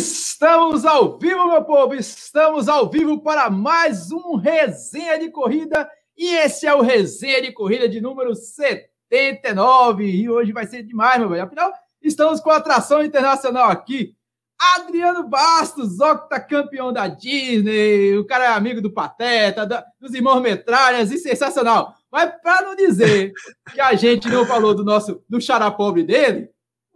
Estamos ao vivo, meu povo! Estamos ao vivo para mais um Resenha de Corrida. E esse é o Resenha de Corrida de número 79. E hoje vai ser demais, meu velho. Afinal, estamos com a atração internacional aqui. Adriano Bastos, octacampeão da Disney. O cara é amigo do Pateta, dos irmãos Metralhas e sensacional. Mas para não dizer que a gente não falou do nosso do xará pobre dele,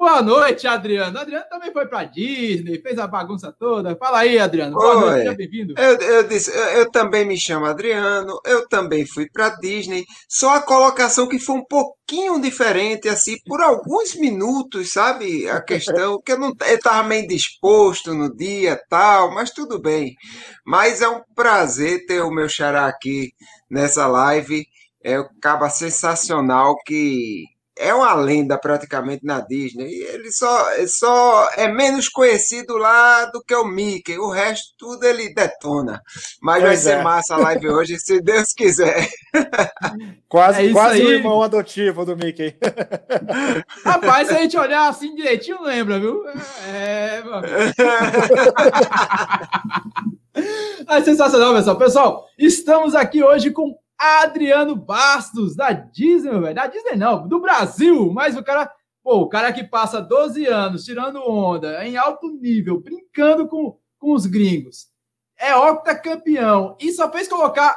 Boa noite, Adriano. Adriano também foi para Disney, fez a bagunça toda. Fala aí, Adriano. Boa Oi. noite, seja bem-vindo. Eu, eu, disse, eu, eu, também me chamo Adriano, eu também fui para Disney. Só a colocação que foi um pouquinho diferente, assim, por alguns minutos, sabe? A questão que eu não estava meio disposto no dia tal, mas tudo bem. Mas é um prazer ter o meu xará aqui nessa live. É um caba sensacional que é uma lenda praticamente na Disney. Ele só, só é menos conhecido lá do que o Mickey. O resto tudo ele detona. Mas pois vai ser é. massa a live hoje, se Deus quiser. Quase, é quase o irmão adotivo do Mickey. Rapaz, se a gente olhar assim direitinho, lembra, viu? É, é sensacional, pessoal. Pessoal, estamos aqui hoje com Adriano Bastos, da Disney, meu velho. Da Disney não, do Brasil. Mas o cara, pô, o cara que passa 12 anos tirando onda em alto nível, brincando com, com os gringos. É octacampeão. E só fez colocar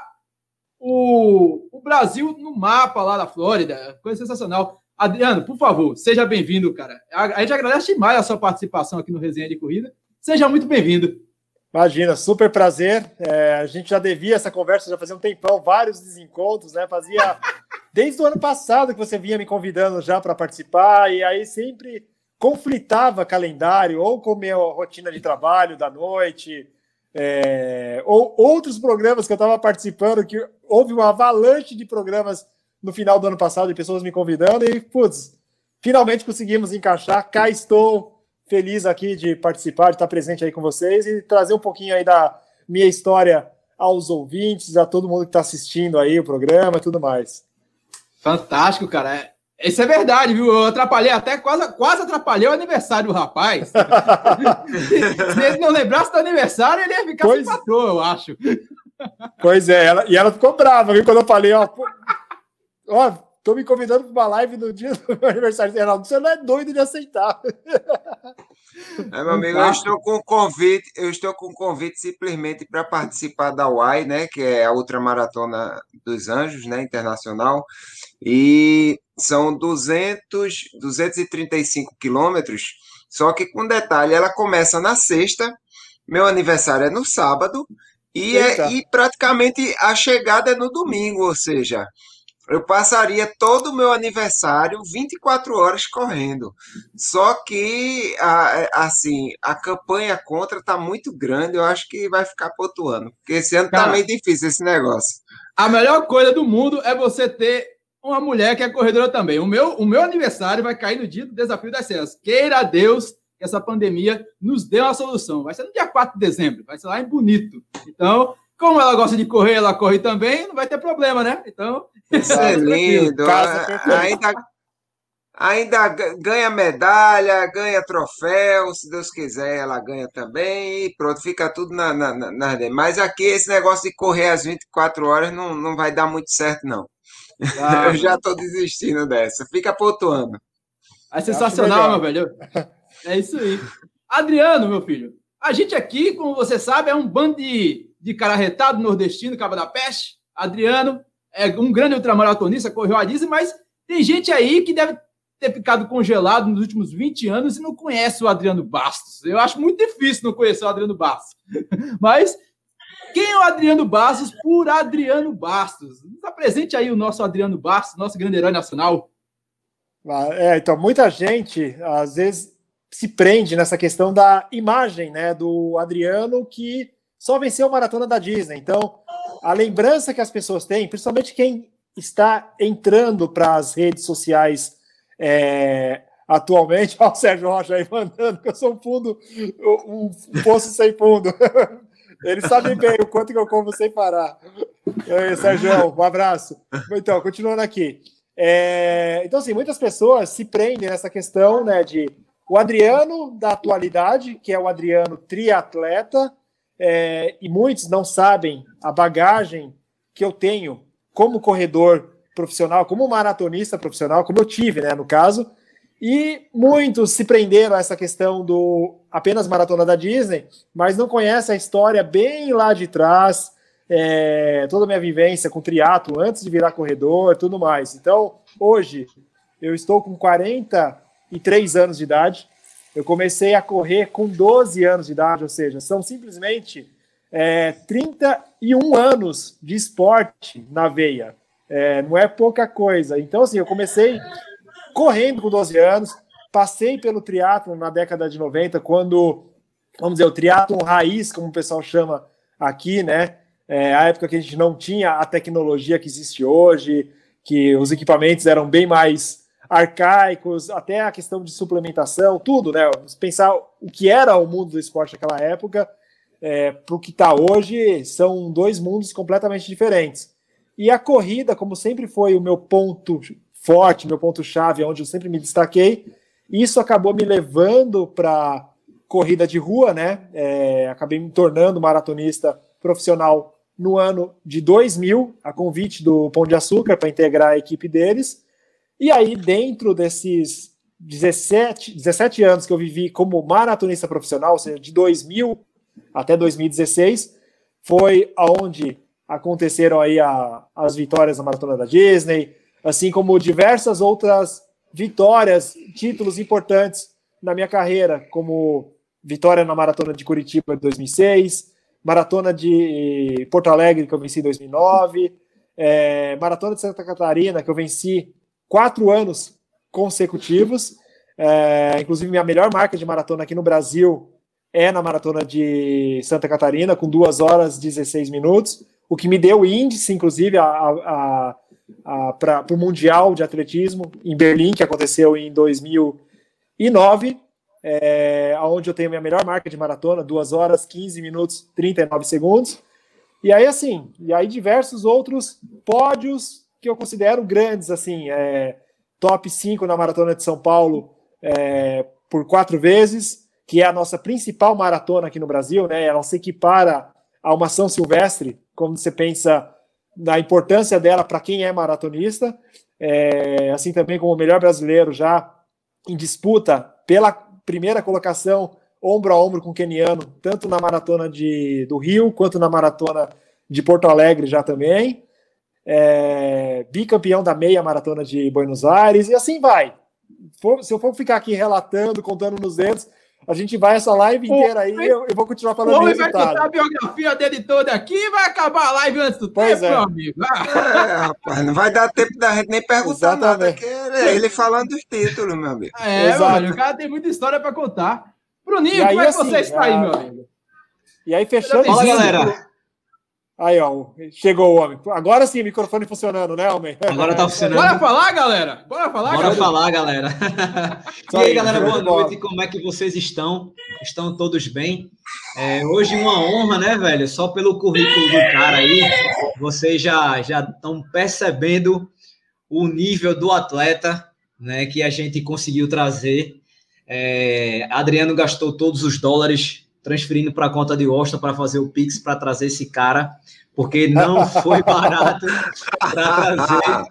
o, o Brasil no mapa lá da Flórida. Coisa sensacional. Adriano, por favor, seja bem-vindo, cara. A, a gente agradece demais a sua participação aqui no Resenha de Corrida. Seja muito bem-vindo. Imagina, super prazer. É, a gente já devia essa conversa, já fazia um tempão, vários desencontros, né? Fazia desde o ano passado que você vinha me convidando já para participar, e aí sempre conflitava calendário, ou com minha rotina de trabalho da noite, é, ou outros programas que eu estava participando, que houve uma avalanche de programas no final do ano passado, de pessoas me convidando, e, putz, finalmente conseguimos encaixar. Cá estou feliz aqui de participar, de estar presente aí com vocês e trazer um pouquinho aí da minha história aos ouvintes, a todo mundo que está assistindo aí o programa e tudo mais. Fantástico, cara. É, isso é verdade, viu? Eu atrapalhei até, quase, quase atrapalhei o aniversário do rapaz. Se ele não lembrasse do aniversário, ele ia ficar pois... sem patrão, eu acho. Pois é, ela, e ela ficou brava, viu? Quando eu falei, ó, ó Tô me convidando para uma live no dia do meu aniversário. Geraldo, você não é doido de aceitar. É, meu amigo, eu estou com convite, eu estou com convite simplesmente para participar da UAI, né, que é a Ultramaratona dos Anjos, né, internacional, e são 200, 235 quilômetros, só que com detalhe, ela começa na sexta, meu aniversário é no sábado, e, é, e praticamente a chegada é no domingo, ou seja, eu passaria todo o meu aniversário 24 horas correndo. Só que, assim, a campanha contra está muito grande, eu acho que vai ficar pontuando. Porque esse ano está meio difícil esse negócio. A melhor coisa do mundo é você ter uma mulher que é corredora também. O meu, o meu aniversário vai cair no dia do Desafio das Serras. Queira Deus que essa pandemia nos dê uma solução. Vai ser no dia 4 de dezembro, vai ser lá em Bonito. Então, como ela gosta de correr, ela corre também, não vai ter problema, né? Então. Isso é lindo. ainda, ainda ganha medalha, ganha troféu, se Deus quiser, ela ganha também, e pronto, fica tudo na, na, na, Mas aqui esse negócio de correr às 24 horas não, não vai dar muito certo, não. Ah, Eu já estou desistindo dessa. Fica pontuando. É sensacional, meu velho. É isso aí. Adriano, meu filho, a gente aqui, como você sabe, é um bando de de cara retado, nordestino, Cabo da Peste. Adriano é um grande ultramaratonista, correu a Disney, mas tem gente aí que deve ter ficado congelado nos últimos 20 anos e não conhece o Adriano Bastos. Eu acho muito difícil não conhecer o Adriano Bastos. Mas quem é o Adriano Bastos por Adriano Bastos? Está presente aí o nosso Adriano Bastos, nosso grande herói nacional. Ah, é, então, muita gente, às vezes, se prende nessa questão da imagem né, do Adriano que só venceu a maratona da Disney. Então, a lembrança que as pessoas têm, principalmente quem está entrando para as redes sociais é, atualmente, ó, o Sérgio Rocha aí mandando que eu sou um fundo, um, um poço sem fundo. Eles sabem bem o quanto que eu como sem parar. Aí, Sérgio, um abraço. Então, continuando aqui. É, então, assim, muitas pessoas se prendem nessa questão né, de o Adriano da atualidade, que é o Adriano triatleta, é, e muitos não sabem a bagagem que eu tenho como corredor profissional, como maratonista profissional, como eu tive, né, no caso, e muitos se prenderam a essa questão do apenas maratona da Disney, mas não conhecem a história bem lá de trás, é, toda a minha vivência com triatlo antes de virar corredor, tudo mais. Então, hoje eu estou com 43 anos de idade. Eu comecei a correr com 12 anos de idade, ou seja, são simplesmente é, 31 anos de esporte na veia. É, não é pouca coisa. Então, assim, eu comecei correndo com 12 anos, passei pelo triatlo na década de 90, quando, vamos dizer, o triatlo raiz, como o pessoal chama aqui, né? É, a época que a gente não tinha a tecnologia que existe hoje, que os equipamentos eram bem mais arcaicos, até a questão de suplementação, tudo, né? Pensar o que era o mundo do esporte naquela época é, para o que está hoje, são dois mundos completamente diferentes. E a corrida, como sempre foi o meu ponto forte, meu ponto-chave, onde eu sempre me destaquei, isso acabou me levando para corrida de rua, né? É, acabei me tornando maratonista profissional no ano de 2000, a convite do Pão de Açúcar para integrar a equipe deles. E aí, dentro desses 17, 17 anos que eu vivi como maratonista profissional, ou seja, de 2000 até 2016, foi aonde aconteceram aí a, as vitórias na maratona da Disney, assim como diversas outras vitórias, títulos importantes na minha carreira, como vitória na maratona de Curitiba em 2006, maratona de Porto Alegre que eu venci em 2009, é, maratona de Santa Catarina que eu venci quatro anos consecutivos. É, inclusive, minha melhor marca de maratona aqui no Brasil é na maratona de Santa Catarina, com 2 horas e 16 minutos, o que me deu índice, inclusive, a, para o Mundial de Atletismo em Berlim, que aconteceu em 2009, é, onde eu tenho minha melhor marca de maratona, 2 horas, 15 minutos, 39 segundos. E aí, assim, e aí diversos outros pódios que eu considero grandes, assim, é, top 5 na Maratona de São Paulo é, por quatro vezes, que é a nossa principal maratona aqui no Brasil, né? Ela se equipara a uma São Silvestre, como você pensa na importância dela para quem é maratonista, é, assim também como o melhor brasileiro já em disputa pela primeira colocação ombro a ombro com o keniano, tanto na maratona de, do Rio quanto na maratona de Porto Alegre já também é, bicampeão da meia maratona de Buenos Aires, e assim vai. se eu for ficar aqui relatando, contando nos dedos, a gente vai essa live inteira aí, eu, eu vou continuar falando. O homem vai contar a biografia dele toda aqui e vai acabar a live antes do pois tempo, é. meu amigo. É, rapaz, não vai dar tempo da gente nem perguntar Exatamente. nada, é ele falando dos títulos, meu amigo. É, mano, o cara tem muita história para contar. Bruninho, aí, como é que assim, você está aí, meu amigo? E aí, fechando... Fala, galera. Aí, ó, chegou o homem. Agora sim, microfone funcionando, né, homem? Agora tá funcionando. Bora falar, galera? Bora falar, Bora galera? falar, galera. e aí, galera, boa noite. Como é que vocês estão? Estão todos bem? É, hoje uma honra, né, velho? Só pelo currículo do cara aí, vocês já já estão percebendo o nível do atleta, né, que a gente conseguiu trazer. É, Adriano gastou todos os dólares transferindo para a conta de Washington para fazer o Pix para trazer esse cara, porque não foi barato para trazer.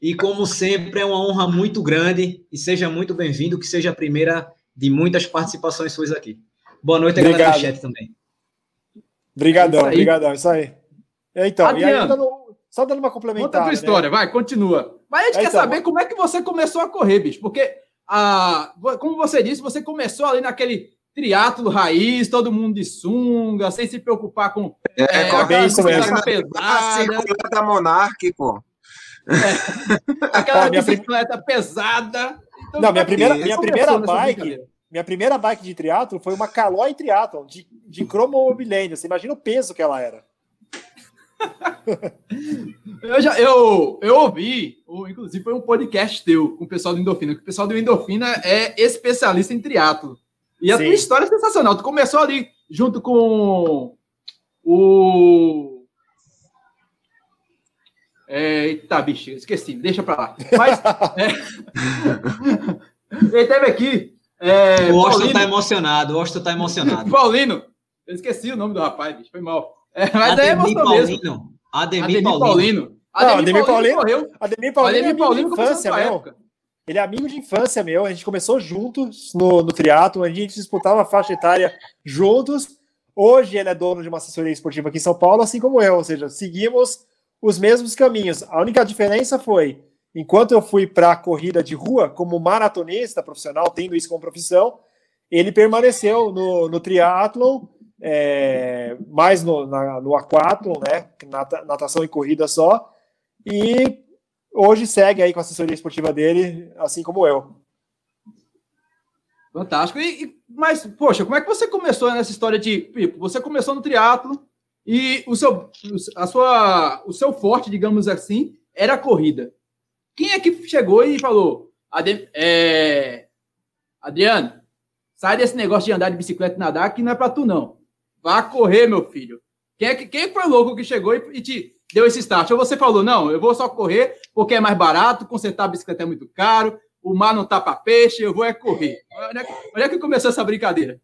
E como sempre, é uma honra muito grande e seja muito bem-vindo, que seja a primeira de muitas participações suas aqui. Boa noite, Obrigado. galera do chat também. Obrigadão, é obrigadão, isso aí. Então, Adriano, e aí, dando, só dando uma complementar. Conta a tua né? história, vai, continua. Mas a gente é, quer então, saber como é que você começou a correr, bicho, porque, a, como você disse, você começou ali naquele triatlo raiz, todo mundo de sunga, sem se preocupar com é, é, com a bicicleta pesada. da Monark, pô. É, aquela bicicleta pesada. Então, Não, minha primeira, minha primeira bike, minha primeira bike de triatlo foi uma Caloi Triathlon de, de Cromobilênio. Você imagina o peso que ela era. eu, já, eu, eu ouvi, inclusive foi um podcast teu com o pessoal do Endorfina, que o pessoal do Endorfina é especialista em triatlo. E a Sim. tua história é sensacional. Tu começou ali junto com o. É, eita, bicho, esqueci, deixa pra lá. Mas. é... Ele teve aqui É, o Austin tá emocionado, o Austin tá emocionado. Paulino, eu esqueci o nome do rapaz, bicho, foi mal. É, mas é Ademir é Paulino. mesmo. Ademir, Ademir Paulino. Paulino. Ademir, Ademir Paulino, Paulino Ademir Paulino, Ademir Paulino é amigo de infância, meu. Época. Ele é amigo de infância meu. A gente começou juntos no, no triatlo, a gente disputava a faixa etária juntos. Hoje ele é dono de uma assessoria esportiva aqui em São Paulo, assim como eu. Ou seja, seguimos os mesmos caminhos. A única diferença foi, enquanto eu fui para a corrida de rua como maratonista profissional, tendo isso como profissão, ele permaneceu no, no triatlon é, mais no, na, no aquatlon, né, natação e corrida só, e hoje segue aí com a assessoria esportiva dele, assim como eu. Fantástico. E, e, mas, poxa, como é que você começou nessa história de, você começou no triatlo e o seu, a sua, o seu forte, digamos assim, era a corrida. Quem é que chegou e falou, é, Adriano, sai desse negócio de andar de bicicleta e nadar que não é para tu não. Vá correr, meu filho. Quem, é que, quem foi louco que chegou e, e, te deu esse start? Ou você falou, não, eu vou só correr porque é mais barato, consertar a bicicleta é muito caro, o mar não tá para peixe, eu vou é correr. Onde é, que, onde é que começou essa brincadeira?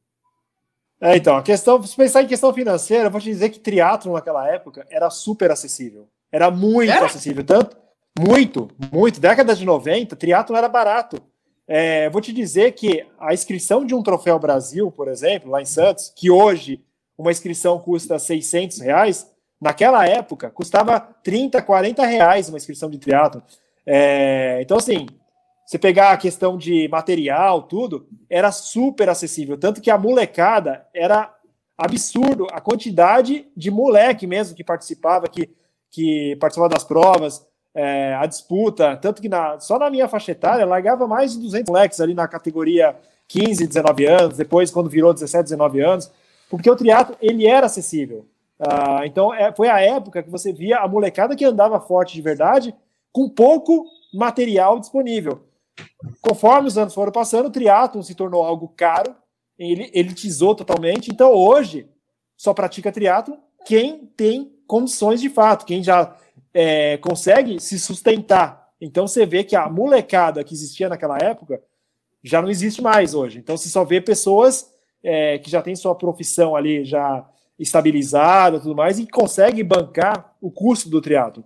É, então, a questão, se pensar em questão financeira, eu vou te dizer que triatlo naquela época era super acessível. Era muito era? acessível, tanto, muito, muito. Década de 90, triatlo era barato. É, vou te dizer que a inscrição de um troféu Brasil, por exemplo, lá em Santos, que hoje uma inscrição custa 600 reais, naquela época custava 30, 40 reais uma inscrição de triatlo. É, então, assim, você pegar a questão de material, tudo, era super acessível. Tanto que a molecada era absurdo a quantidade de moleque mesmo que participava, que, que participava das provas, é, a disputa. Tanto que na, só na minha faixa etária largava mais de 200 moleques ali na categoria 15, 19 anos, depois quando virou 17, 19 anos porque o triatlo ele era acessível. Uh, então é, foi a época que você via a molecada que andava forte de verdade com pouco material disponível. Conforme os anos foram passando, o triatlo se tornou algo caro, ele elitizou totalmente. Então hoje só pratica triatlo quem tem condições de fato, quem já é, consegue se sustentar. Então você vê que a molecada que existia naquela época já não existe mais hoje. Então você só vê pessoas é, que já tem sua profissão ali já estabilizada tudo mais e consegue bancar o custo do triatlo.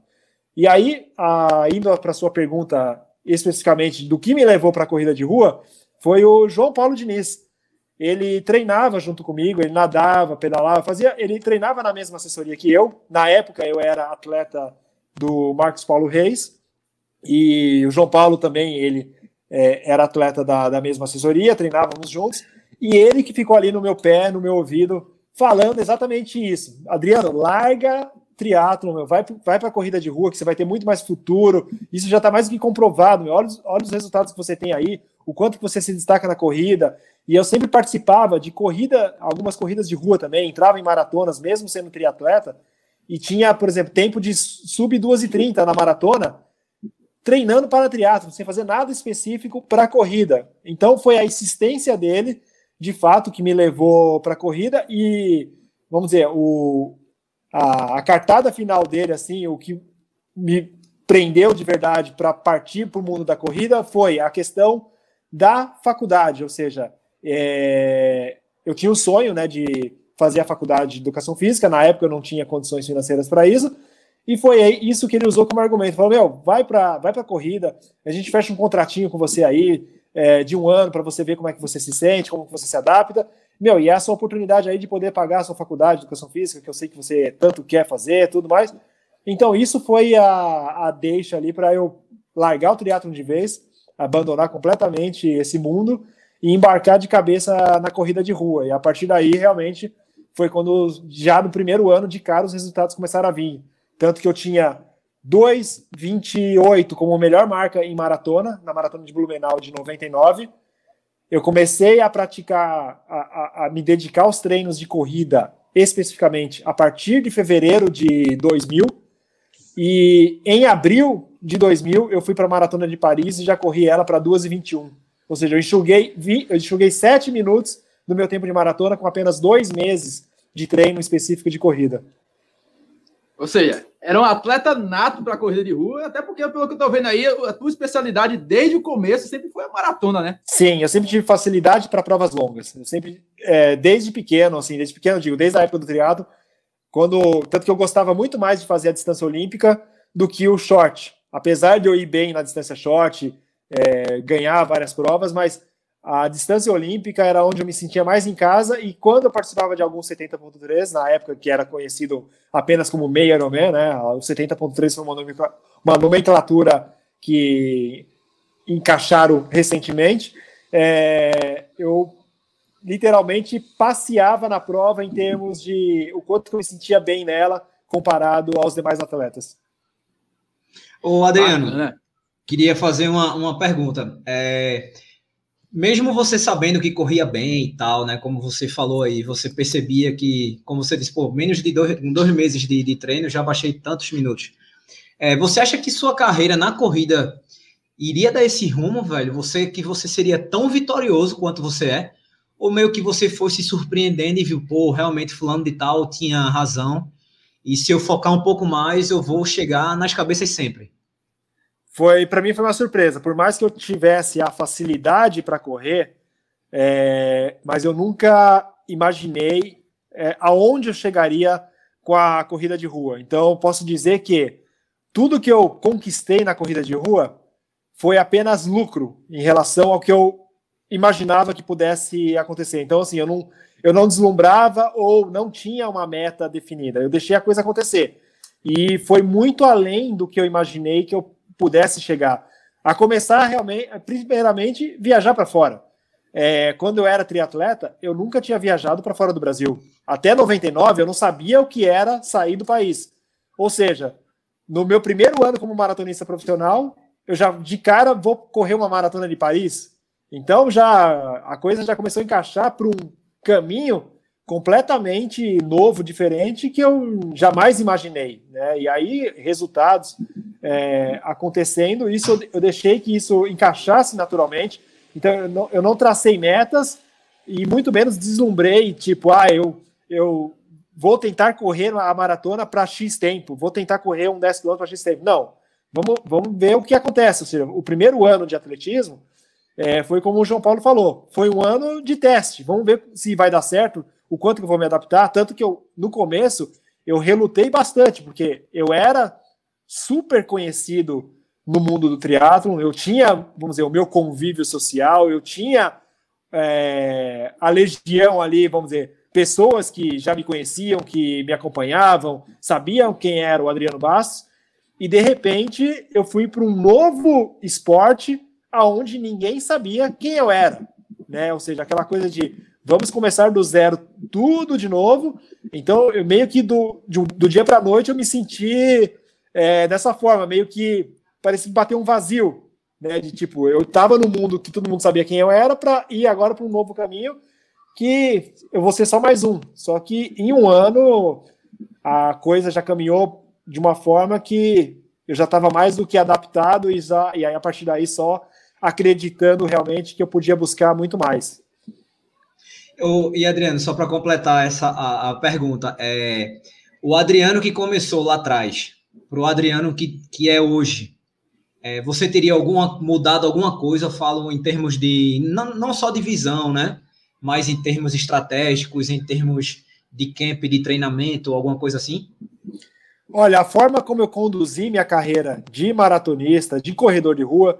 E aí, a, indo para sua pergunta especificamente do que me levou para a corrida de rua, foi o João Paulo Diniz. Ele treinava junto comigo, ele nadava, pedalava, fazia, ele treinava na mesma assessoria que eu. Na época eu era atleta do Marcos Paulo Reis e o João Paulo também, ele é, era atleta da, da mesma assessoria, treinávamos juntos. E ele que ficou ali no meu pé, no meu ouvido, falando exatamente isso. Adriano, larga triatlo, vai, vai para a corrida de rua, que você vai ter muito mais futuro. Isso já está mais do que comprovado. Meu. Olha, olha os resultados que você tem aí, o quanto que você se destaca na corrida. E eu sempre participava de corrida, algumas corridas de rua também, entrava em maratonas, mesmo sendo triatleta, e tinha, por exemplo, tempo de sub 2 e 30 na maratona, treinando para triatlo, sem fazer nada específico para a corrida. Então foi a insistência dele de fato que me levou para a corrida e vamos dizer o a, a, cartada final dele assim o que me prendeu de verdade para partir para o mundo da corrida foi a questão da faculdade ou seja é, eu tinha o sonho né de fazer a faculdade de educação física na época eu não tinha condições financeiras para isso e foi isso que ele usou como argumento falou meu vai para vai para corrida a gente fecha um contratinho com você aí é, de um ano para você ver como é que você se sente, como você se adapta. Meu, e essa oportunidade aí de poder pagar a sua faculdade de educação física, que eu sei que você tanto quer fazer, tudo mais. Então, isso foi a, a deixa ali para eu largar o triatlon de vez, abandonar completamente esse mundo e embarcar de cabeça na corrida de rua. E a partir daí, realmente, foi quando, já no primeiro ano de cara, os resultados começaram a vir. Tanto que eu tinha 2,28 como melhor marca em maratona, na maratona de Blumenau de 99. Eu comecei a praticar, a, a, a, me dedicar aos treinos de corrida, especificamente a partir de fevereiro de 2000. E em abril de 2000, eu fui para a maratona de Paris e já corri ela para 2,21. Ou seja, eu enxuguei, vi, eu enxuguei 7 minutos do meu tempo de maratona com apenas dois meses de treino específico de corrida. Ou seja, era um atleta nato para corrida de rua, até porque, pelo que eu estou vendo aí, a tua especialidade desde o começo sempre foi a maratona, né? Sim, eu sempre tive facilidade para provas longas. Eu sempre, é, desde pequeno, assim, desde pequeno, digo, desde a época do triatlo, quando tanto que eu gostava muito mais de fazer a distância olímpica do que o short. Apesar de eu ir bem na distância short, é, ganhar várias provas, mas a distância olímpica era onde eu me sentia mais em casa e quando eu participava de alguns 70.3, na época que era conhecido apenas como meio Ironman, né, o 70.3 foi uma nomenclatura que encaixaram recentemente, é, eu literalmente passeava na prova em termos de o quanto eu me sentia bem nela comparado aos demais atletas. Ô Adriano, ah, né? queria fazer uma, uma pergunta. É, mesmo você sabendo que corria bem e tal, né? Como você falou aí, você percebia que, como você disse, pô, menos de dois, dois meses de, de treino, já baixei tantos minutos. É, você acha que sua carreira na corrida iria dar esse rumo, velho? Você que você seria tão vitorioso quanto você é? Ou meio que você fosse surpreendendo e viu, pô, realmente fulano de tal tinha razão. E se eu focar um pouco mais, eu vou chegar nas cabeças sempre foi para mim foi uma surpresa. Por mais que eu tivesse a facilidade para correr, é, mas eu nunca imaginei é, aonde eu chegaria com a corrida de rua. Então, posso dizer que tudo que eu conquistei na corrida de rua foi apenas lucro em relação ao que eu imaginava que pudesse acontecer. Então, assim, eu não, eu não deslumbrava ou não tinha uma meta definida. Eu deixei a coisa acontecer. E foi muito além do que eu imaginei que eu pudesse chegar. A começar realmente, primeiramente, viajar para fora. É, quando eu era triatleta, eu nunca tinha viajado para fora do Brasil. Até 99, eu não sabia o que era sair do país. Ou seja, no meu primeiro ano como maratonista profissional, eu já de cara vou correr uma maratona de Paris. Então já a coisa já começou a encaixar para um caminho completamente novo, diferente, que eu jamais imaginei. Né? E aí, resultados é, acontecendo, isso eu deixei que isso encaixasse naturalmente. Então, eu não, eu não tracei metas e muito menos deslumbrei, tipo, ah, eu, eu vou tentar correr a maratona para X tempo, vou tentar correr um 10 km para X tempo. Não, vamos, vamos ver o que acontece. Ou seja, o primeiro ano de atletismo é, foi como o João Paulo falou, foi um ano de teste. Vamos ver se vai dar certo o quanto que eu vou me adaptar. Tanto que eu, no começo, eu relutei bastante, porque eu era super conhecido no mundo do triatlon, eu tinha, vamos dizer, o meu convívio social, eu tinha é, a legião ali, vamos dizer, pessoas que já me conheciam, que me acompanhavam, sabiam quem era o Adriano Bastos, e de repente eu fui para um novo esporte aonde ninguém sabia quem eu era, né? Ou seja, aquela coisa de vamos começar do zero tudo de novo. Então, eu meio que do, do dia para a noite eu me senti é, dessa forma, meio que parecia bater um vazio, né? De tipo, eu estava no mundo que todo mundo sabia quem eu era para ir agora para um novo caminho que eu vou ser só mais um. Só que em um ano a coisa já caminhou de uma forma que eu já estava mais do que adaptado e, já, e aí a partir daí só acreditando realmente que eu podia buscar muito mais. Eu, e Adriano, só para completar essa a, a, pergunta, é o Adriano que começou lá atrás, para o Adriano que, que é hoje, é, você teria alguma mudado alguma coisa? Eu falo em termos de não, não só de visão, né? Mas em termos estratégicos, em termos de camp, de treinamento, alguma coisa assim? Olha, a forma como eu conduzi minha carreira de maratonista, de corredor de rua,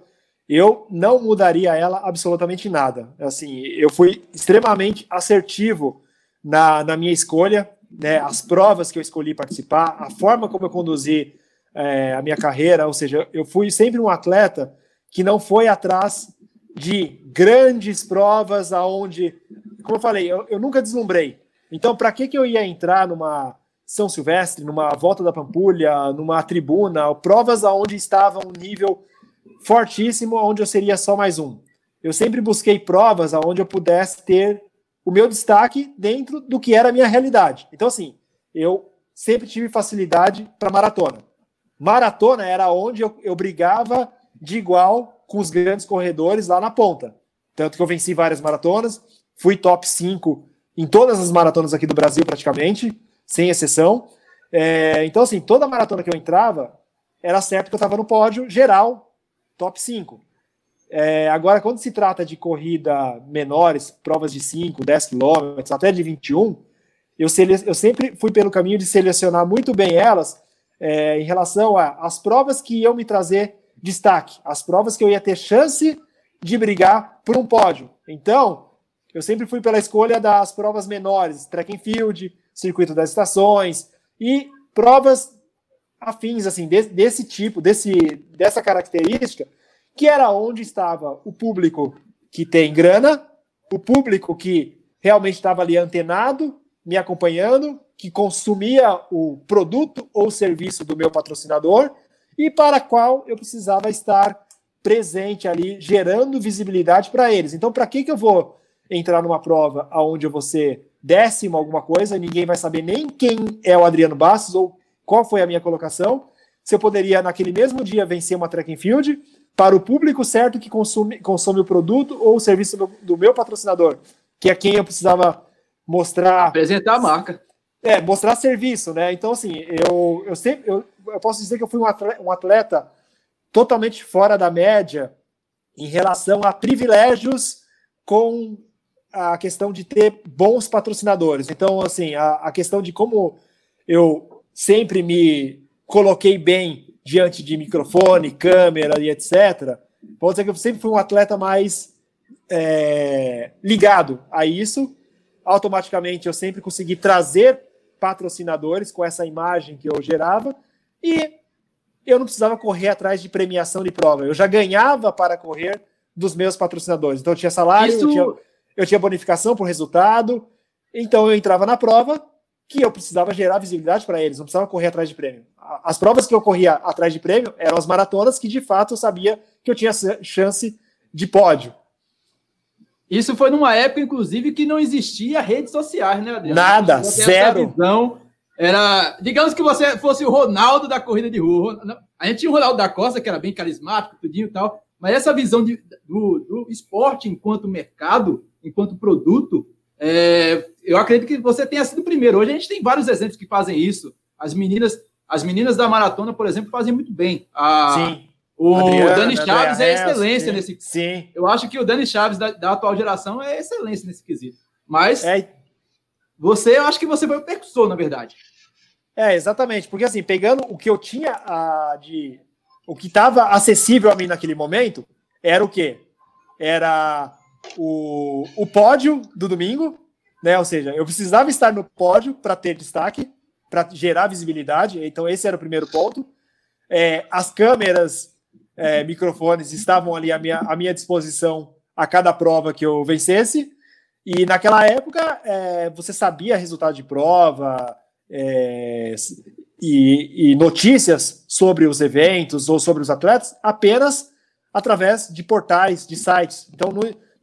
eu não mudaria ela absolutamente nada. Assim, eu fui extremamente assertivo na, na minha escolha, né, as provas que eu escolhi participar, a forma como eu conduzi é, a minha carreira, ou seja, eu fui sempre um atleta que não foi atrás de grandes provas aonde, como eu falei, eu, eu nunca deslumbrei. Então, para que, que eu ia entrar numa São Silvestre, numa Volta da Pampulha, numa tribuna, provas aonde estava um nível fortíssimo, onde eu seria só mais um. Eu sempre busquei provas onde eu pudesse ter o meu destaque dentro do que era a minha realidade. Então, assim, eu sempre tive facilidade para maratona. Maratona era onde eu, eu brigava de igual com os grandes corredores lá na ponta. Tanto que eu venci várias maratonas, fui top 5 em todas as maratonas aqui do Brasil, praticamente, sem exceção. É, então, assim, toda maratona que eu entrava, era certo que eu estava no pódio geral, top 5. É, agora, quando se trata de corrida menores, provas de 5, 10 quilômetros, até de 21, eu, eu, sempre fui pelo caminho de selecionar muito bem elas é, em relação às provas que iam me trazer destaque, as provas que eu ia ter chance de brigar por um pódio. Então, eu sempre fui pela escolha das provas menores, track and field, circuito das estações e provas afins assim desse, desse tipo, desse, dessa característica, que era onde estava o público que tem grana, o público que realmente estava ali antenado, me acompanhando, que consumia o produto ou serviço do meu patrocinador e para qual eu precisava estar presente ali, gerando visibilidade para eles. Então, para que, que eu vou entrar numa prova onde eu vou décimo alguma coisa, ninguém vai saber nem quem é o Adriano Bastos ou qual foi a minha colocação, se eu poderia, naquele mesmo dia, vencer uma track and field para o público certo que consome, consome o produto ou o serviço do, do meu patrocinador, que é quem eu precisava mostrar. Apresentar a marca. É, mostrar serviço, né? Então, assim, eu, eu sempre eu, eu posso dizer que eu fui um atleta, um atleta totalmente fora da média em relação a privilégios com a questão de ter bons patrocinadores. Então, assim, a, a questão de como eu sempre me coloquei bem diante de microfone, câmera e etc. Pode dizer que eu sempre fui um atleta mais é, ligado a isso. Automaticamente eu sempre consegui trazer patrocinadores com essa imagem que eu gerava e eu não precisava correr atrás de premiação de prova. Eu já ganhava para correr dos meus patrocinadores. Então eu tinha salário, Isso... eu, tinha, eu tinha bonificação por resultado. Então eu entrava na prova que eu precisava gerar visibilidade para eles, não precisava correr atrás de prêmio. As provas que eu corria atrás de prêmio eram as maratonas que de fato eu sabia que eu tinha chance de pódio. Isso foi numa época, inclusive, que não existia redes sociais, né, Adriano? Nada, zero. Visão, era, digamos que você fosse o Ronaldo da corrida de rua. A gente tinha o Ronaldo da Costa, que era bem carismático, tudinho e tal, mas essa visão de, do, do esporte enquanto mercado, enquanto produto, é, eu acredito que você tenha sido o primeiro. Hoje a gente tem vários exemplos que fazem isso. As meninas, as meninas da maratona, por exemplo, fazem muito bem. A, Sim. O Adriana, Dani Chaves é excelência sim, nesse. Sim. Eu acho que o Dani Chaves da, da, atual geração é excelência nesse quesito. Mas é. você, eu acho que você foi o percussor, na verdade. É, exatamente. Porque assim, pegando o que eu tinha a, de. O que estava acessível a mim naquele momento era o quê? Era o, o pódio do domingo, né? Ou seja, eu precisava estar no pódio para ter destaque, para gerar visibilidade. Então, esse era o primeiro ponto. É, as câmeras é, microfones estavam ali à minha, à minha disposição a cada prova que eu vencesse. E naquela época, é, você sabia resultado de prova é, e, e, notícias sobre os eventos ou sobre os atletas apenas através de portais, de sites. Então,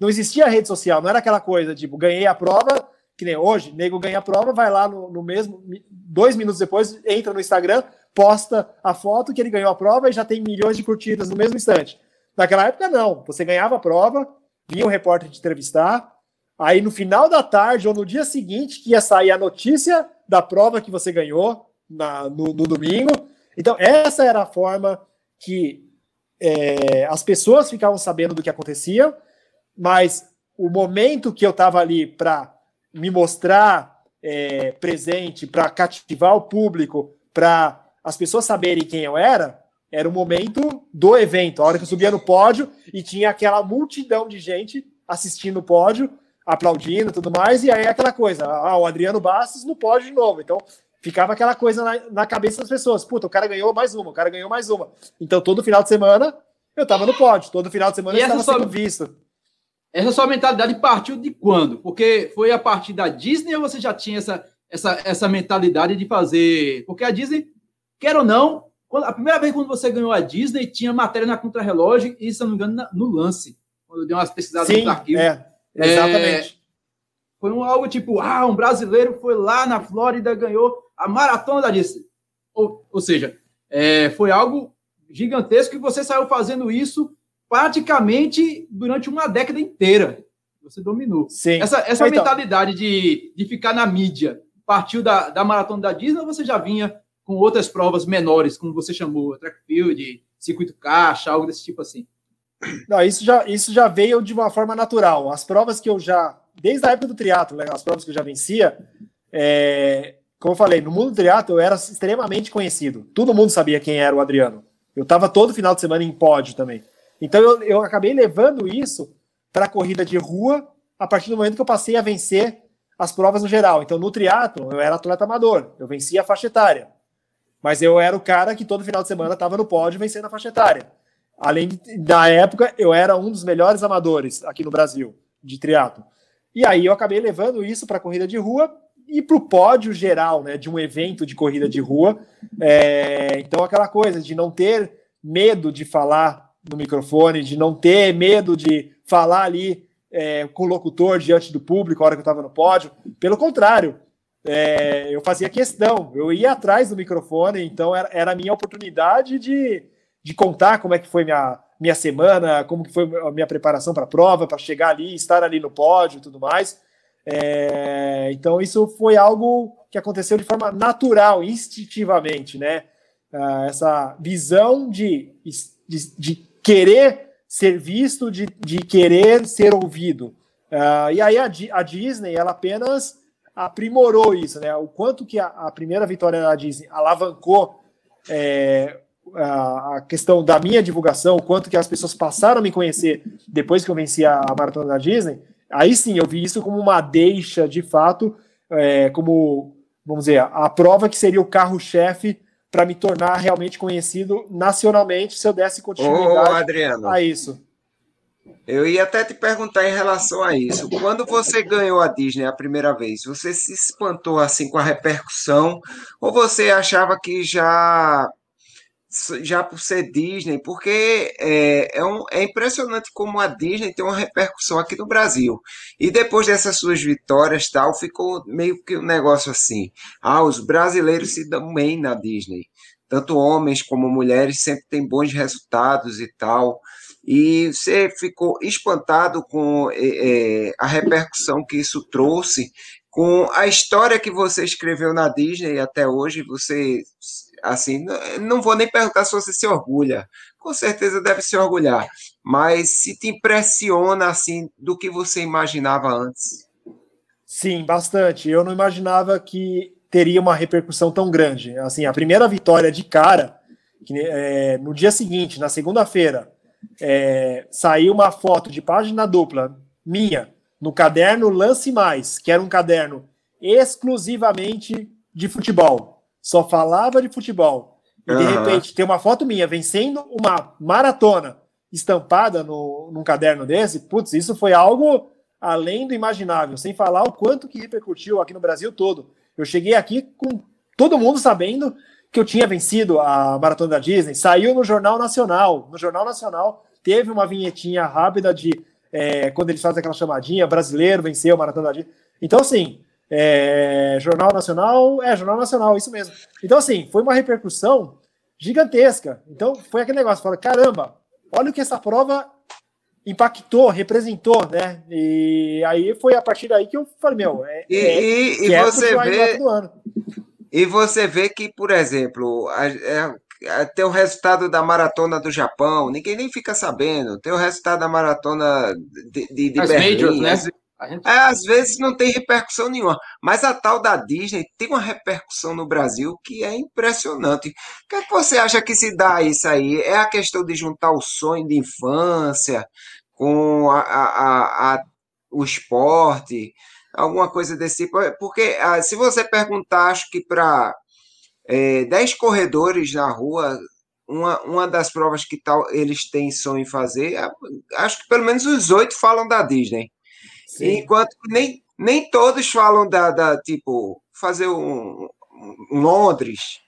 não existia rede social, não era aquela coisa tipo, ganhei a prova, que nem hoje, nego ganha a prova, vai lá no, no mesmo, dois minutos depois, entra no Instagram, posta a foto que ele ganhou a prova e já tem milhões de curtidas no mesmo instante. Naquela época, não. Você ganhava a prova, vinha o repórter te entrevistar, aí no final da tarde ou no dia seguinte que ia sair a notícia da prova que você ganhou na, no, no domingo. Então, essa era a forma que é, as pessoas ficavam sabendo do que acontecia, mas o momento que eu estava ali para me mostrar é, presente, para cativar o público, para as pessoas saberem quem eu era, era o momento do evento, a hora que eu subia no pódio e tinha aquela multidão de gente assistindo o pódio, aplaudindo e tudo mais, e aí aquela coisa, ah, o Adriano Bastos no pódio de novo. Então ficava aquela coisa na, na, cabeça das pessoas, puta, o cara ganhou mais uma, o cara ganhou mais uma. Então todo final de semana eu tava no pódio, todo final de semana e eu estava sendo visto. Essa sua mentalidade partiu de quando? Porque foi a partir da Disney ou você já tinha essa, essa, essa mentalidade de fazer. Porque a Disney Quer ou não, quando, a primeira vez quando você ganhou a Disney, tinha matéria na Contrarrelógio e, se não me engano, na, no lance. Quando eu dei umas pesquisadas Sim, nos arquivos. É, exatamente. É, foi um, algo tipo, ah, um brasileiro foi lá na Flórida, ganhou a maratona da Disney. Ou, ou seja, é, foi algo gigantesco que você saiu fazendo isso praticamente durante uma década inteira. Você dominou. Sim. Essa, essa então, mentalidade de, de ficar na mídia partiu da, da maratona da Disney ou você já vinha com outras provas menores, como você chamou, track field, circuito caixa, algo desse tipo assim? Não, isso já, isso já veio de uma forma natural. As provas que eu já, desde a época do triatlo, né, as provas que eu já vencia, é, como eu falei, no mundo do triatlo eu era extremamente conhecido. Todo mundo sabia quem era o Adriano. Eu estava todo final de semana em pódio também. Então eu, eu acabei levando isso para a corrida de rua a partir do momento que eu passei a vencer as provas no geral. Então no triatlo eu era atleta amador, eu vencia a faixa etária. Mas eu era o cara que todo final de semana estava no pódio vencendo a faixa etária. Além de, da época, eu era um dos melhores amadores aqui no Brasil de triatlo. E aí eu acabei levando isso para a corrida de rua e para o pódio geral, né, de um evento de corrida de rua. É, então aquela coisa de não ter medo de falar no microfone, de não ter medo de falar ali é, com o locutor diante do público a hora que eu estava no pódio. Pelo contrário, é, eu fazia questão, eu ia atrás do microfone, então era, era a minha oportunidade de de contar como é que foi minha, minha semana, como que foi a minha preparação para a prova, para chegar ali, estar ali no pódio e tudo mais. É, então isso foi algo que aconteceu de forma natural, instintivamente, né? Ah, essa visão de, de, de, querer ser visto, de, de querer ser ouvido. Uh, e aí a, a, Disney, ela apenas aprimorou isso, né? O quanto que a, a primeira vitória da Disney alavancou é, a, questão da minha divulgação, o quanto que as pessoas passaram a me conhecer depois que eu venci a, a maratona da Disney, aí sim eu vi isso como uma deixa de fato, é, como vamos dizer, a prova que seria o carro-chefe para me tornar realmente conhecido nacionalmente se eu desse continuidade Ô, Adriano, a isso. Eu ia até te perguntar em relação a isso. Quando você ganhou a Disney a primeira vez, você se espantou assim com a repercussão ou você achava que já já por ser Disney, porque é, é, um, é, impressionante como a Disney tem uma repercussão aqui no Brasil. E depois dessas suas vitórias tal, ficou meio que um negócio assim. Ah, os brasileiros se dão bem na Disney. Tanto homens como mulheres sempre têm bons resultados e tal. E você ficou espantado com é, é a repercussão que isso trouxe, com a história que você escreveu na Disney até hoje. Você assim, não vou nem perguntar se você se orgulha, com certeza deve se orgulhar, mas se te impressiona assim do que você imaginava antes. Sim, bastante. Eu não imaginava que teria uma repercussão tão grande. Assim, a primeira vitória de cara, que, é, no dia seguinte, na segunda-feira, é, saiu uma foto de página dupla minha no caderno Lance Mais, que era um caderno exclusivamente de futebol só falava de futebol. E de uhum. repente tem uma foto minha vencendo uma maratona estampada no, num caderno desse, putz, isso foi algo além do imaginável, sem falar o quanto que repercutiu aqui no Brasil todo. Eu cheguei aqui com todo mundo sabendo que eu tinha vencido a maratona da Disney, saiu no Jornal Nacional. No Jornal Nacional teve uma vinhetinha rápida de é, quando eles fazem aquela chamadinha, brasileiro venceu a maratona da Disney. Então, assim, é, Jornal Nacional, é, Jornal Nacional, isso mesmo. Então, assim, foi uma repercussão gigantesca. Então, foi aquele negócio, fala, caramba, olha o que essa prova impactou, representou, né? E aí foi a partir daí que eu falei, meu, é, e, é, e, e você vê e você vê que, por exemplo, a, é, tem o resultado da maratona do Japão, ninguém nem fica sabendo. Tem o resultado da maratona de, de, de Berlim, majors, né? Gente... É, às vezes não tem repercussão nenhuma, mas a tal da Disney tem uma repercussão no Brasil que é impressionante. O que, é que você acha que se dá isso aí? É a questão de juntar o sonho de infância com a, a, a, o esporte, alguma coisa desse tipo? Porque ah, se você perguntar, acho que para é, 10 corredores na rua, uma, uma das provas que tal eles têm sonho em fazer, acho que pelo menos os oito falam da Disney. Sim. Enquanto nem, nem todos falam da, da tipo, fazer um, um Londres,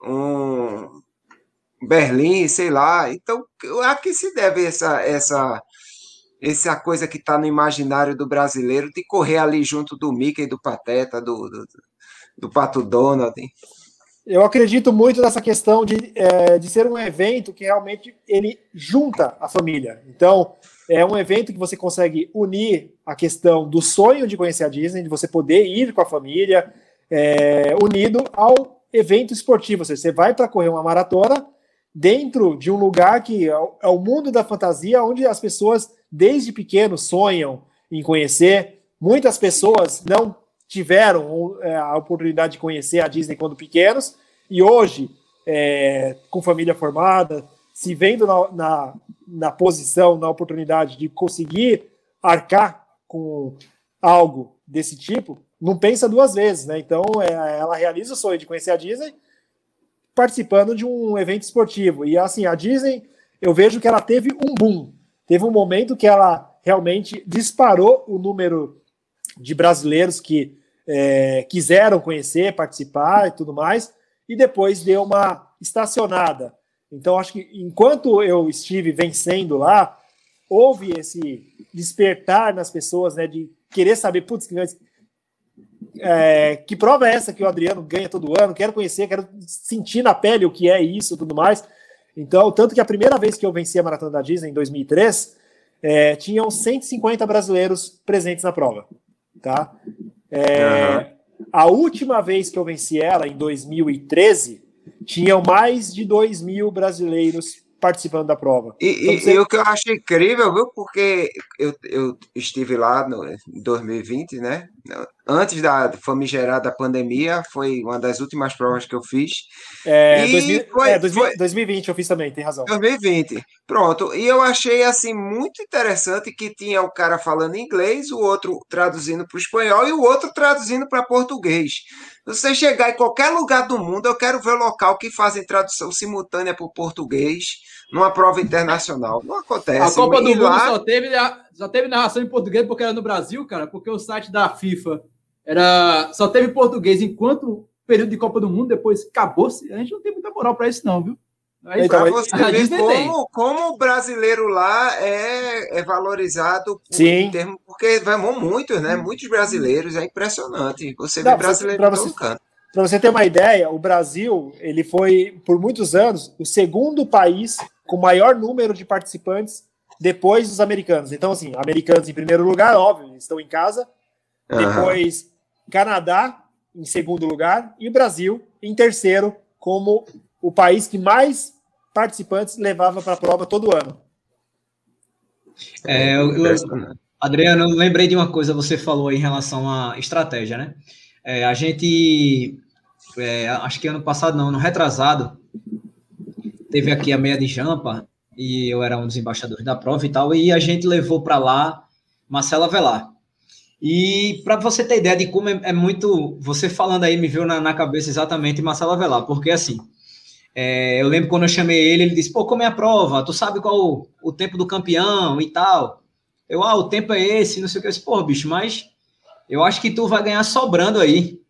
um Berlim, sei lá. Então, a que se deve essa, essa, essa coisa que está no imaginário do brasileiro de correr ali junto do Mickey, do Pateta, do, do, do Pato Donald? Eu acredito muito nessa questão de, é, de ser um evento que realmente ele junta a família. Então, é um evento que você consegue unir a questão do sonho de conhecer a Disney, de você poder ir com a família, é, unido ao evento esportivo. Ou seja, você vai para correr uma maratona dentro de um lugar que é o, é mundo da fantasia, onde as pessoas, desde pequeno, sonham em conhecer. Muitas pessoas não tiveram é, a oportunidade de conhecer a Disney quando pequenos, e hoje, é, com família formada, se vendo na, na, na, posição, na oportunidade de conseguir arcar com algo desse tipo, não pensa duas vezes, né? Então, é, ela realiza o sonho de conhecer a Disney participando de um evento esportivo. E assim, a Disney, eu vejo que ela teve um boom. Teve um momento que ela realmente disparou o número de brasileiros que é, quiseram conhecer, participar e tudo mais, e depois deu uma estacionada. Então, acho que enquanto eu estive vencendo lá, houve esse despertar nas pessoas, né, de querer saber, putz, é, que prova é essa que o Adriano ganha todo ano? Quero conhecer, quero sentir na pele o que é isso tudo mais. Então, tanto que a primeira vez que eu venci a Maratona da Disney, em 2003, é, tinham 150 brasileiros presentes na prova. Tá? É, uhum. A última vez que eu venci ela, em 2013, tinham mais de 2 mil brasileiros participando da prova. E, então, você... e, o que eu acho incrível, viu? Porque eu, eu estive lá no, em 2020, né? Antes da famigerada pandemia, foi uma das últimas provas que eu fiz. É, 2000, foi, é 2000, foi, 2020 eu fiz também, tem razão. 2020. Pronto. E eu achei assim muito interessante que tinha o cara falando inglês, o outro traduzindo para o espanhol e o outro traduzindo para português. Você chegar em qualquer lugar do mundo, eu quero ver o local que fazem tradução simultânea para o português numa prova internacional. Não acontece. A Copa do Mundo lá... só, teve, só teve narração em português porque era no Brasil, cara, porque o site da FIFA era só teve português enquanto período de Copa do Mundo, depois acabou-se. A gente não tem muita moral para isso, não, viu? Aí, então, você ver como, como o brasileiro lá é, é valorizado por, Sim. Termo, porque vão muitos, né? Muitos brasileiros, é impressionante. Você vê brasileiro para você, Para você ter uma ideia, o Brasil ele foi, por muitos anos, o segundo país com maior número de participantes depois dos americanos. Então, assim, americanos em primeiro lugar, óbvio, estão em casa. Uhum. Depois, Canadá em segundo lugar e o Brasil em terceiro, como o país que mais participantes levava para a prova todo ano. É, eu, eu, Adriano, eu lembrei de uma coisa que você falou em relação à estratégia, né? É, a gente, é, acho que ano passado, não, ano retrasado, teve aqui a meia de Jampa, e eu era um dos embaixadores da prova e tal, e a gente levou para lá Marcela Velar. E para você ter ideia de como é, é, muito. Você falando aí me viu na, na cabeça exatamente Marcelo Avelar, porque assim. É, eu lembro quando eu chamei ele, ele disse: pô, como é a prova? Tu sabe qual o, o tempo do campeão e tal? Eu, ah, o tempo é esse, não sei o que. Eu disse, pô, bicho, mas eu acho que tu vai ganhar sobrando aí.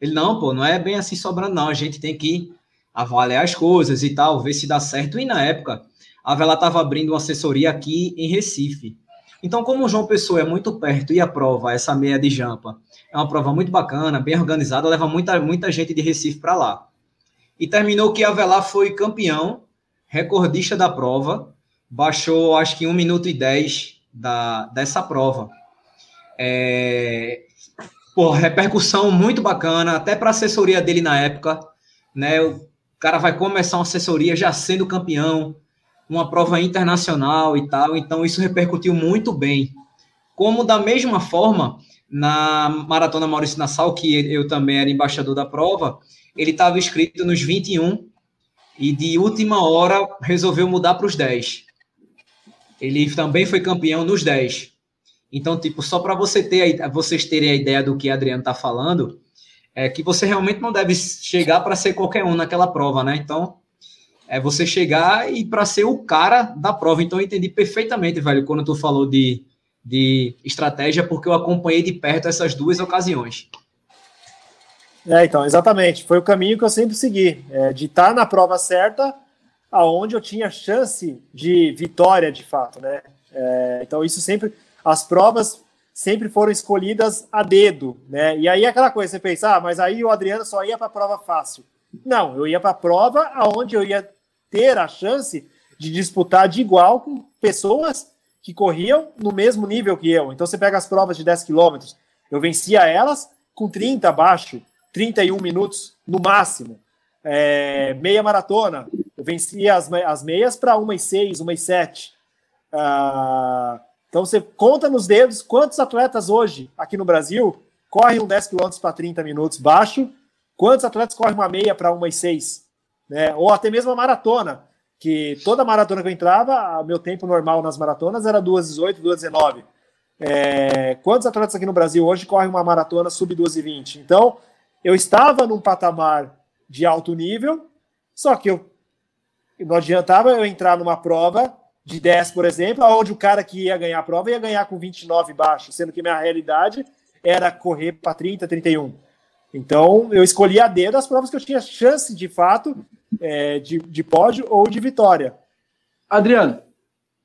Ele, não, pô, não é bem assim sobrando, não. A gente tem que avaliar as coisas e tal, ver se dá certo. E na época, a Vela estava abrindo uma assessoria aqui em Recife. Então, como João Pessoa é muito perto e a prova, essa meia de jampa, é uma prova muito bacana, bem organizada, leva muita, muita gente de Recife para lá. E terminou que Avelar foi campeão, recordista da prova, baixou acho que 1 minuto e 10 da, dessa prova. É, pô, repercussão muito bacana, até para a assessoria dele na época, né? O cara vai começar uma assessoria já sendo campeão, uma prova internacional e tal, então isso repercutiu muito bem. Como da mesma forma, na Maratona Maurício Nassau, que eu também era embaixador da prova, ele estava inscrito nos 21 e de última hora resolveu mudar para os 10. Ele também foi campeão nos 10. Então, tipo, só para você ter, vocês terem a ideia do que Adriano está falando, é que você realmente não deve chegar para ser qualquer um naquela prova, né? Então, é você chegar e para ser o cara da prova. Então eu entendi perfeitamente, velho, quando tu falou de, de estratégia, porque eu acompanhei de perto essas duas ocasiões. É, então, exatamente. Foi o caminho que eu sempre segui, é, de estar tá na prova certa, aonde eu tinha chance de vitória, de fato, né? É, então isso sempre, as provas sempre foram escolhidas a dedo, né? E aí aquela coisa, você pensa, ah, mas aí o Adriano só ia para a prova fácil. Não, eu ia para a prova aonde eu ia ter a chance de disputar de igual com pessoas que corriam no mesmo nível que eu. Então você pega as provas de 10 quilômetros, eu vencia elas com 30 abaixo. 31 minutos no máximo. É, meia maratona, eu vencia as, as meias para 1 e 6, 1 e 7. Ah, então você conta nos dedos quantos atletas hoje aqui no Brasil correm um 10 km para 30 minutos baixo, quantos atletas correm uma meia para 1 e 6, né? ou até mesmo a maratona, que toda maratona que eu entrava, meu tempo normal nas maratonas era 2,18, 2,19. É, quantos atletas aqui no Brasil hoje correm uma maratona sub 2,20? Então, eu estava num patamar de alto nível, só que eu não adiantava eu entrar numa prova de 10, por exemplo, onde o cara que ia ganhar a prova ia ganhar com 29 baixo, sendo que minha realidade era correr para 30, 31. Então, eu escolhi a dedo as provas que eu tinha chance, de fato, é, de, de pódio ou de vitória. Adriano,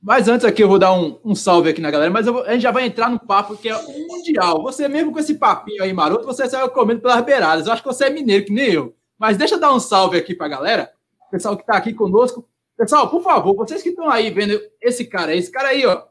mas antes aqui eu vou dar um, um salve aqui na galera, mas vou, a gente já vai entrar no papo que é Mundial. Você mesmo com esse papinho aí maroto, você saiu comendo pelas beiradas. Eu acho que você é mineiro, que nem eu. Mas deixa eu dar um salve aqui pra galera, pessoal que tá aqui conosco. Pessoal, por favor, vocês que estão aí vendo esse cara, esse cara aí, ó.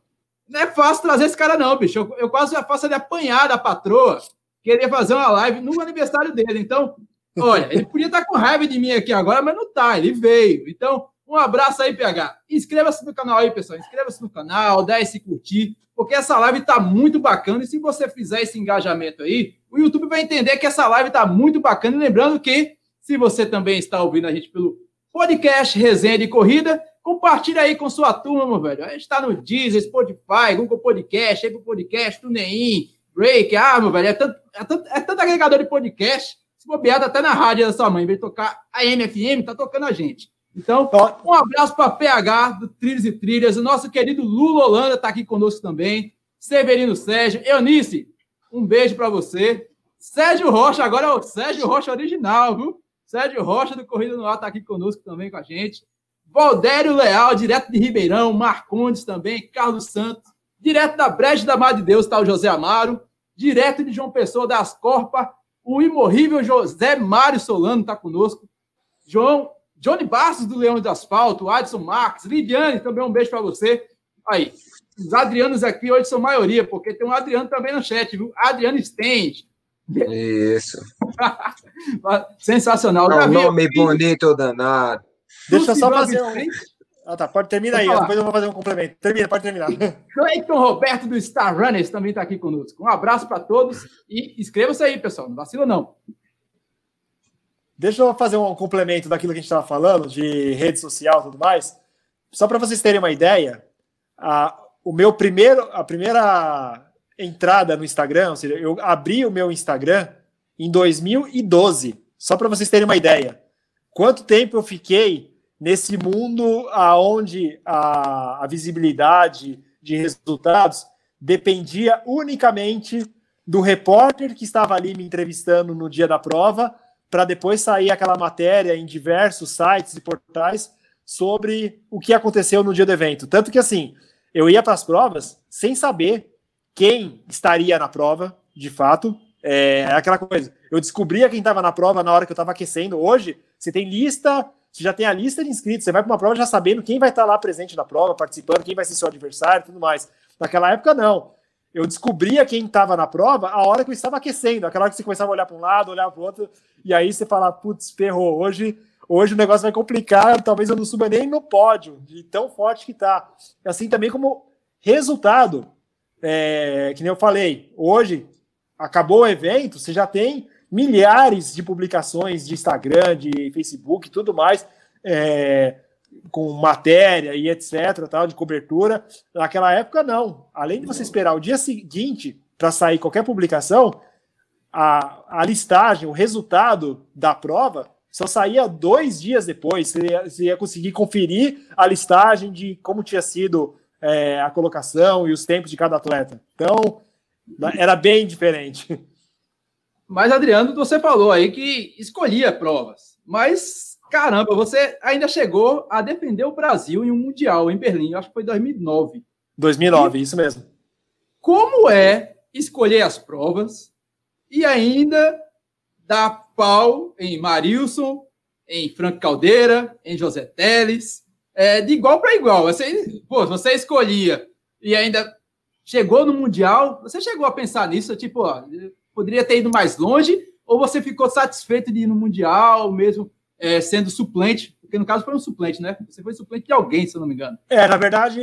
Não é fácil trazer esse cara, não, bicho. Eu, eu quase faço ele apanhar da patroa. Queria fazer uma live no aniversário dele. Então, olha, ele podia estar com raiva de mim aqui agora, mas não tá, ele veio. Então, um abraço aí, PH. Inscreva-se no canal aí, pessoal. Inscreva-se no canal, dá esse curtir, porque essa live tá muito bacana. E se você fizer esse engajamento aí, o YouTube vai entender que essa live tá muito bacana. E lembrando que, se você também está ouvindo a gente pelo podcast Resenha de Corrida. Compartilha aí com sua turma, meu velho. A gente está no Deezer, Spotify, Google Podcast, Apple Podcast, TuneIn, Break. Ah, meu velho, é tanto, é tanto, é tanto agregador de podcast. Se bobear, tá até na rádio da sua mãe. Em vez de tocar a MFM, tá tocando a gente. Então, um abraço para PH do Trilhos e Trilhas. O nosso querido Lula Holanda está aqui conosco também. Severino Sérgio. Eunice, um beijo para você. Sérgio Rocha, agora é o Sérgio Rocha original, viu? Sérgio Rocha, do Corrida no Ar, está aqui conosco também com a gente. Valdério Leal, direto de Ribeirão. Marcondes também. Carlos Santos. Direto da Brecha da Mar de Deus está o José Amaro. Direto de João Pessoa das Corpa, o imorrível José Mário Solano está conosco. João, Johnny Bastos, do Leão de Asfalto. Adson Marques. Lidiane, também um beijo para você. Aí, os Adrianos aqui hoje são maioria, porque tem um Adriano também no chat, viu? Adriano Stend. Isso. Sensacional. É um nome bonito danado. Deixa eu só fazer um... Ah, tá. Pode terminar aí. Depois eu vou fazer um complemento. Termina, pode terminar. Cleiton Roberto do Star Runners também está aqui conosco. Um abraço para todos e inscreva-se aí, pessoal. Não vacila, não. Deixa eu fazer um complemento daquilo que a gente estava falando, de rede social e tudo mais. Só para vocês terem uma ideia, a, o meu primeiro, a primeira entrada no Instagram, ou seja, eu abri o meu Instagram em 2012, só para vocês terem uma ideia. Quanto tempo eu fiquei nesse mundo aonde a, a visibilidade de resultados dependia unicamente do repórter que estava ali me entrevistando no dia da prova, para depois sair aquela matéria em diversos sites e portais sobre o que aconteceu no dia do evento. Tanto que assim, eu ia para as provas sem saber quem estaria na prova, de fato. É, é aquela coisa. Eu descobria quem estava na prova na hora que eu estava aquecendo. Hoje, você tem lista, você já tem a lista de inscritos. Você vai para uma prova já sabendo quem vai estar lá presente na prova, participando, quem vai ser seu adversário e tudo mais. Naquela época, não. Eu descobria quem estava na prova a hora que eu estava aquecendo, aquela hora que você começava a olhar para um lado, olhar para o outro, e aí você fala, putz, ferrou, hoje, hoje o negócio vai complicar, talvez eu não suba nem no pódio, de tão forte que tá. Assim também como resultado é, que nem eu falei, hoje acabou o evento, você já tem milhares de publicações de Instagram, de Facebook e tudo mais, é, com matéria e etc, tal, de cobertura. Naquela época, não. Além de você esperar o dia seguinte para sair qualquer publicação, a, a, listagem, o resultado da prova, só saía dois dias depois. Você ia, você ia conseguir conferir a listagem de como tinha sido é, a colocação e os tempos de cada atleta. Então, era bem diferente. Mas, Adriano, você falou aí que escolhia provas. Mas, caramba, você ainda chegou a defender o Brasil em um Mundial em Berlim. Acho que foi 2009. 2009, e isso mesmo. Como é escolher as provas e ainda dar pau em Marilson, em Franco Caldeira, em José Teles, é, de igual para igual. Você, pô, você escolhia e ainda chegou no Mundial, você chegou a pensar nisso, tipo, ó, poderia ter ido mais longe, ou você ficou satisfeito de ir no Mundial, mesmo é, sendo suplente? Porque no caso foi um suplente, né? Você foi suplente de alguém, se eu não me engano. É, na verdade,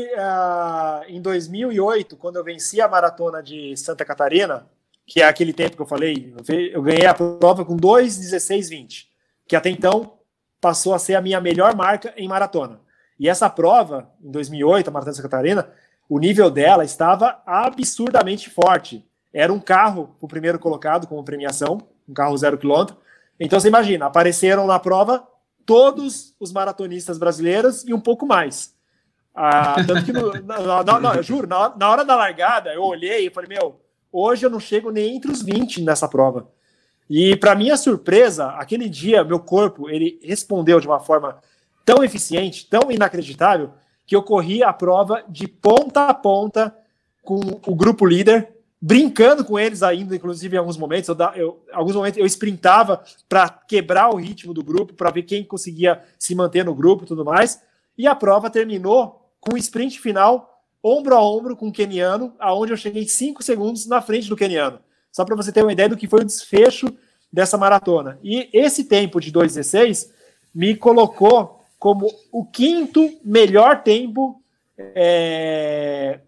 em 2008, quando eu venci a maratona de Santa Catarina, que é aquele tempo que eu falei, eu ganhei a prova com 2,16,20, que até então passou a ser a minha melhor marca em maratona. E essa prova, em 2008, a Maratona de Santa Catarina, o nível dela estava absurdamente forte. Era um carro, o primeiro colocado como premiação, um carro zero quilômetro. Então você imagina, apareceram na prova todos os maratonistas brasileiros e um pouco mais. Ah, tanto que, no, na, na, na, eu juro, na, na hora da largada, eu olhei e falei, meu, hoje eu não chego nem entre os 20 nessa prova. E para minha surpresa, aquele dia, meu corpo, ele respondeu de uma forma tão eficiente, tão inacreditável, que eu corri a prova de ponta a ponta com o grupo líder, brincando com eles ainda, inclusive em alguns momentos. Eu, eu alguns momentos eu sprintava para quebrar o ritmo do grupo, para ver quem conseguia se manter no grupo e tudo mais. E a prova terminou com o sprint final, ombro a ombro com o keniano, aonde eu cheguei cinco segundos na frente do keniano. Só para você ter uma ideia do que foi o desfecho dessa maratona. E esse tempo de 2,16 me colocou como o quinto melhor tempo é,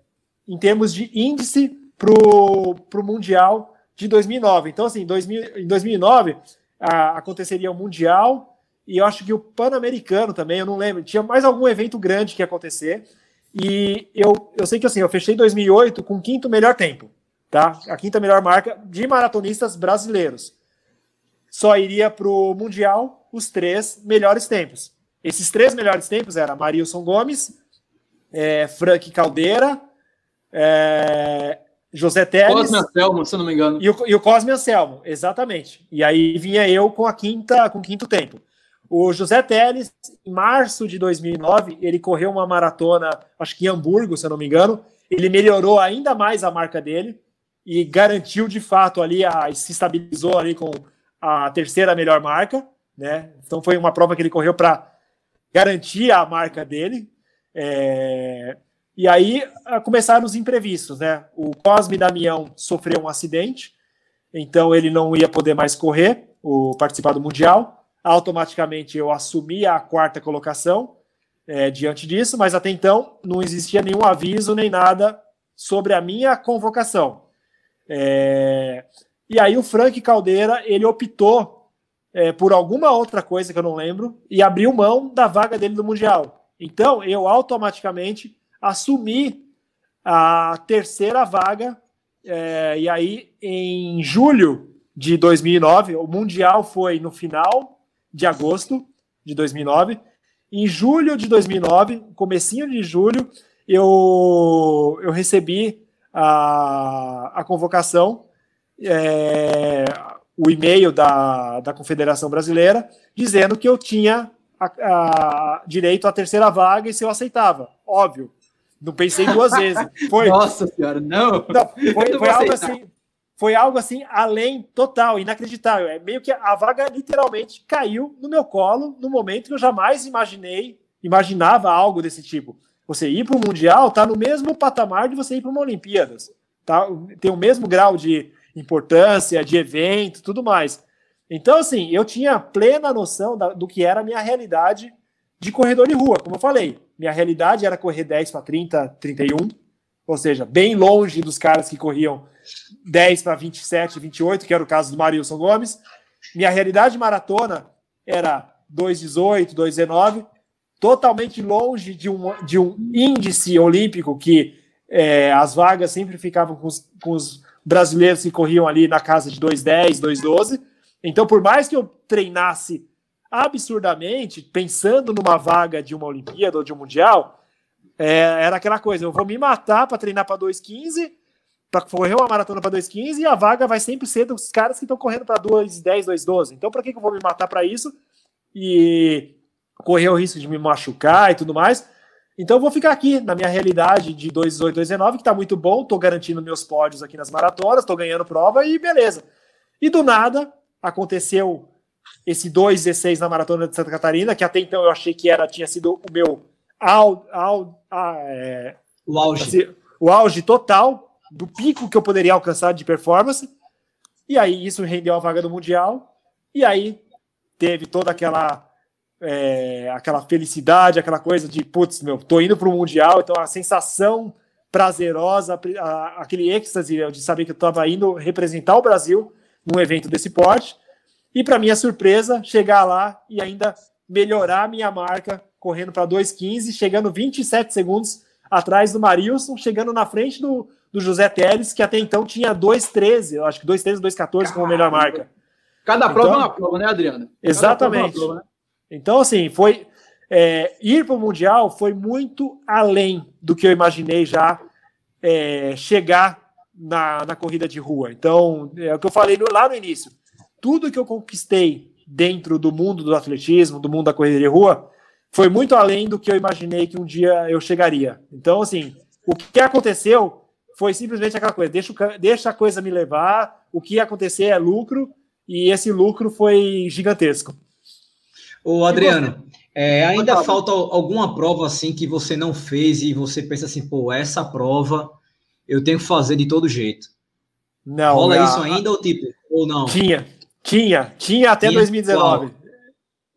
em termos de índice para o Mundial de 2009. Então, assim, 2000, em 2009 a, aconteceria o Mundial e eu acho que o Pan-Americano também, eu não lembro, tinha mais algum evento grande que ia acontecer. E eu, eu sei que assim, eu fechei 2008 com o quinto melhor tempo, tá? A quinta melhor marca de maratonistas brasileiros. Só iria para o Mundial os três melhores tempos. Esses três melhores tempos eram Marilson Gomes, é, Frank Caldeira, é, José Teles. Cosme Anselmo, se não me engano. E o, e o Cosme Anselmo, exatamente. E aí vinha eu com a quinta, com o quinto tempo. O José Teles, em março de 2009, ele correu uma maratona, acho que em Hamburgo, se eu não me engano. Ele melhorou ainda mais a marca dele e garantiu de fato ali, a, se estabilizou ali com a terceira melhor marca, né? Então foi uma prova que ele correu para garantir a marca dele. É... E aí começaram os imprevistos, né? O Cosme Damião sofreu um acidente, então ele não ia poder mais correr, o participar do Mundial automaticamente eu assumi a quarta colocação é, diante disso, mas até então não existia nenhum aviso nem nada sobre a minha convocação. É, e aí o Frank Caldeira ele optou é, por alguma outra coisa que eu não lembro e abriu mão da vaga dele no Mundial. Então eu automaticamente assumi a terceira vaga. É, e aí em julho de 2009, o Mundial foi no final de agosto de 2009. Em julho de 2009, comecinho de julho, eu, eu recebi a, a convocação, é, o e-mail da, da Confederação Brasileira, dizendo que eu tinha a, a, direito à terceira vaga e se eu aceitava. Óbvio. Não pensei duas vezes. Foi, Nossa senhora, não. não foi, foi algo assim foi algo assim além total, inacreditável. É meio que a vaga literalmente caiu no meu colo no momento que eu jamais imaginei, imaginava algo desse tipo. Você ir para o mundial está no mesmo patamar de você ir para uma Olimpíadas, tá? Tem o mesmo grau de importância, de evento, tudo mais. Então, assim, eu tinha plena noção da, do que era a minha realidade de corredor de rua, como eu falei. Minha realidade era correr 10 para 30, 31, ou seja, bem longe dos caras que corriam 10 para 27, 28, que era o caso do Marilson Gomes. Minha realidade maratona era 2,18, 2,19, totalmente longe de um, de um índice olímpico que é, as vagas sempre ficavam com os, com os brasileiros que corriam ali na casa de 2,10, 2,12. Então, por mais que eu treinasse absurdamente, pensando numa vaga de uma Olimpíada ou de um Mundial, é, era aquela coisa: eu vou me matar para treinar para 2,15 para correr uma maratona para 2,15 e a vaga vai sempre ser dos caras que estão correndo para 2,10, 2,12. Então, para que, que eu vou me matar para isso e correr o risco de me machucar e tudo mais? Então, eu vou ficar aqui na minha realidade de 2,18, 2,19, que está muito bom. Estou garantindo meus pódios aqui nas maratonas, estou ganhando prova e beleza. E do nada aconteceu esse 2,16 na maratona de Santa Catarina, que até então eu achei que era tinha sido o meu au, au, a, é, o auge. o auge total do pico que eu poderia alcançar de performance. E aí isso rendeu a vaga do Mundial. E aí teve toda aquela é, aquela felicidade, aquela coisa de putz, meu, tô indo para o Mundial, então a sensação prazerosa, a, aquele êxtase de saber que eu estava indo representar o Brasil num evento desse porte. E para minha surpresa, chegar lá e ainda melhorar a minha marca, correndo para 2,15, chegando 27 segundos atrás do Marilson, chegando na frente do, do José Teles, que até então tinha 2,13, eu acho que 2,13, 2,14 como melhor marca. Cada prova então, é uma prova, né, Adriano? Cada exatamente. É prova, né? Então, assim, foi. É, ir para o Mundial foi muito além do que eu imaginei já é, chegar na, na corrida de rua. Então, é o que eu falei lá no início. Tudo que eu conquistei dentro do mundo do atletismo, do mundo da corrida de rua, foi muito além do que eu imaginei que um dia eu chegaria. Então, assim, o que aconteceu foi simplesmente aquela coisa: deixa, deixa a coisa me levar, o que acontecer é lucro, e esse lucro foi gigantesco. Ô, Adriano, é, ainda falta alguma prova assim que você não fez e você pensa assim, pô, essa prova eu tenho que fazer de todo jeito. Não. Rola a... isso ainda ou tipo, ou não? Tinha, tinha, tinha até tinha 2019.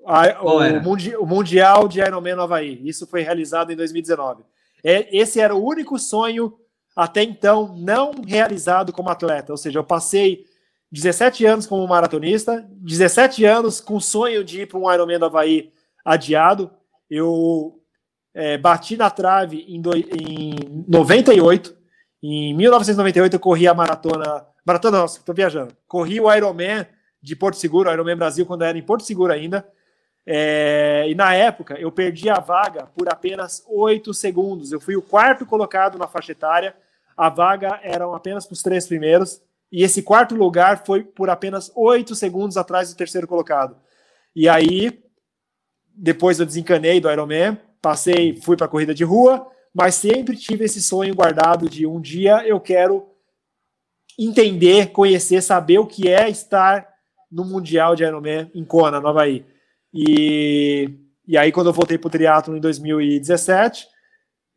A, o, mundi, o, Mundial de Ironman no Havaí. Isso foi realizado em 2019. É, esse era o único sonho até então não realizado como atleta. Ou seja, eu passei 17 anos como maratonista, 17 anos com o sonho de ir para um Ironman do Havaí adiado. Eu é, bati na trave em, do, em 98. Em 1998 eu corri a maratona. Maratona, nossa, estou viajando. Corri o Ironman de Porto Seguro, Ironman Brasil, quando era em Porto Seguro ainda. É, e na época eu perdi a vaga por apenas 8 segundos. Eu fui o quarto colocado na faixa etária. A vaga eram apenas para os três primeiros. E esse quarto lugar foi por apenas oito segundos atrás do terceiro colocado. E aí, depois eu desencanei do Ironman, passei, fui para a corrida de rua, mas sempre tive esse sonho guardado de um dia eu quero entender, conhecer, saber o que é estar no Mundial de Ironman em Kona, no Havaí. E, e aí, quando eu voltei para o triatlo em 2017,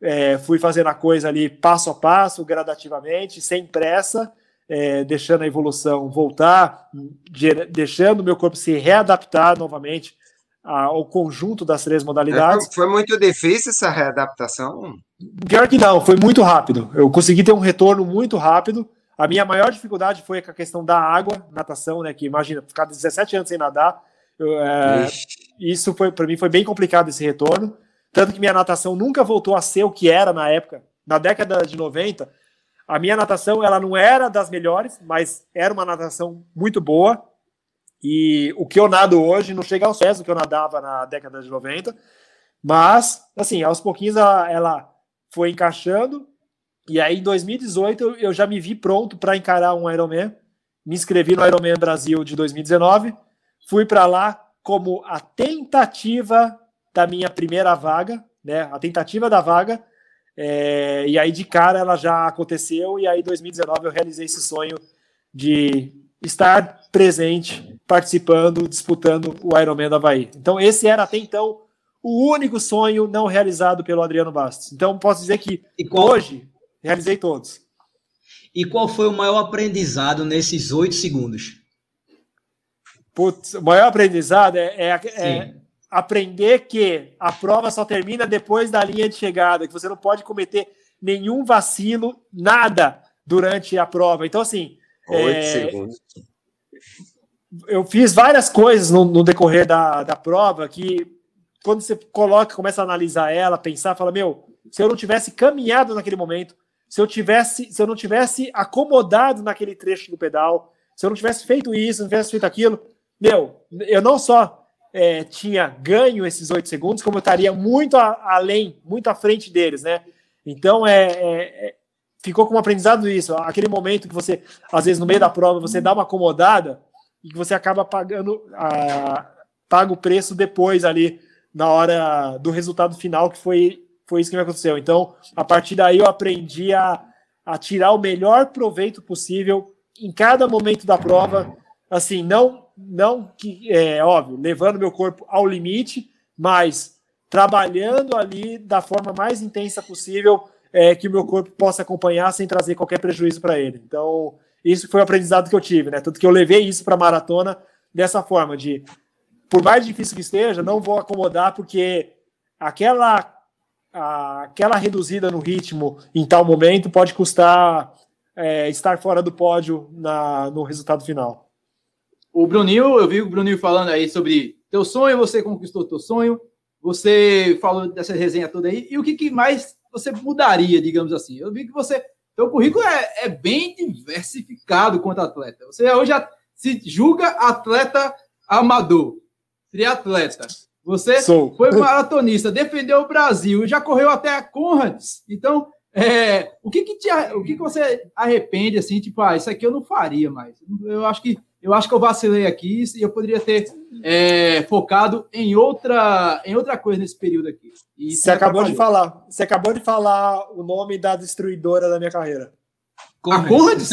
é, fui fazendo a coisa ali passo a passo, gradativamente, sem pressa, é, deixando a evolução voltar, deixando o meu corpo se readaptar novamente ao conjunto das três modalidades. Foi muito difícil essa readaptação? Pior que não, foi muito rápido. Eu consegui ter um retorno muito rápido. A minha maior dificuldade foi com a questão da água, natação, né? Que imagina, ficar 17 anos sem nadar. Eu, é, isso foi para mim foi bem complicado esse retorno. Tanto que minha natação nunca voltou a ser o que era na época. Na década de 90, a minha natação ela não era das melhores, mas era uma natação muito boa. E o que eu nado hoje não chega aos pés do que eu nadava na década de 90. Mas, assim, aos pouquinhos ela, ela foi encaixando. E aí, em 2018, eu já me vi pronto para encarar um Ironman. Me inscrevi no Ironman Brasil de 2019. Fui para lá como a tentativa da minha primeira vaga, né? A tentativa da vaga é, e aí, de cara, ela já aconteceu, e aí, em 2019, eu realizei esse sonho de estar presente, participando, disputando o Ironman da Havaí. Então, esse era até então o único sonho não realizado pelo Adriano Bastos. Então, posso dizer que qual... hoje realizei todos. E qual foi o maior aprendizado nesses oito segundos? Putz, o maior aprendizado é, é, é aprender que a prova só termina depois da linha de chegada, que você não pode cometer nenhum vacilo, nada durante a prova. Então, assim. É, eu fiz várias coisas no, no, decorrer da, da prova que, quando você coloca, começa a analisar ela, pensar, fala: Meu, se eu não tivesse caminhado naquele momento, se eu tivesse, se eu não tivesse acomodado naquele trecho do pedal, se eu não tivesse feito isso, não tivesse feito aquilo, meu, eu não só é, tinha ganho esses oito segundos, como eu estaria muito a, além, muito à frente deles, né? Então é, é, é, ficou como aprendizado isso. Aquele momento que você, às vezes, no meio da prova, você dá uma acomodada e que você acaba pagando a, paga o preço depois ali na hora do resultado final, que foi, foi isso que me aconteceu. Então, a partir daí eu aprendi a, a tirar o melhor proveito possível em cada momento da prova. Assim, não não que é óbvio, levando meu corpo ao limite, mas trabalhando ali da forma mais intensa possível, é, que o meu corpo possa acompanhar sem trazer qualquer prejuízo para ele. Então, Isso foi o aprendizado que eu tive, né? Tanto que eu levei isso para maratona dessa forma, de por mais difícil que esteja, não vou acomodar, porque aquela, aquela reduzida no ritmo em tal momento pode custar é, estar fora do pódio na, no resultado final. O Bruninho, eu vi o Bruninho falando aí sobre teu sonho, você conquistou teu sonho, você falou dessa resenha toda aí, e o que, que mais você mudaria, digamos assim? Eu vi que você, teu currículo é, é bem diversificado quanto atleta. Você hoje se julga atleta amador, triatleta. Você Sou. foi maratonista, defendeu o Brasil, já correu até a Conrads. Então, é, o que que, te, o que que você arrepende assim, tipo, ah, isso aqui eu não faria mais. Eu acho que eu acho que eu vacilei aqui e eu poderia ter é, focado em outra, em outra coisa nesse período aqui. E você acabou de falar. Você acabou de falar o nome da destruidora da minha carreira. A Conrads?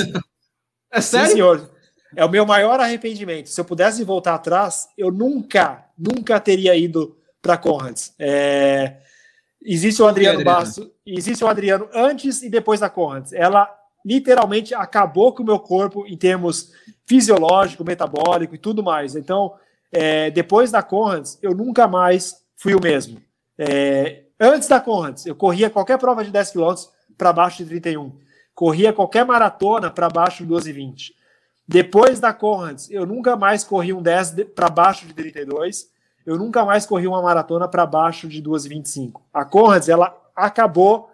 É sério? Sim, senhor. É o meu maior arrependimento. Se eu pudesse voltar atrás, eu nunca, nunca teria ido para Conrads. É... Existe o Adriano, Adriano Basso, existe o Adriano antes e depois da Conrads. Ela literalmente acabou com o meu corpo em termos fisiológico, metabólico e tudo mais. Então, é, depois da Conrads, eu nunca mais fui o mesmo. É, antes da Conrads, eu corria qualquer prova de 10 km para baixo de 31. Corria qualquer maratona para baixo de 12,20. Depois da Conrads, eu nunca mais corri um 10 para baixo de 32. Eu nunca mais corri uma maratona para baixo de 2,25. A Conrads, ela acabou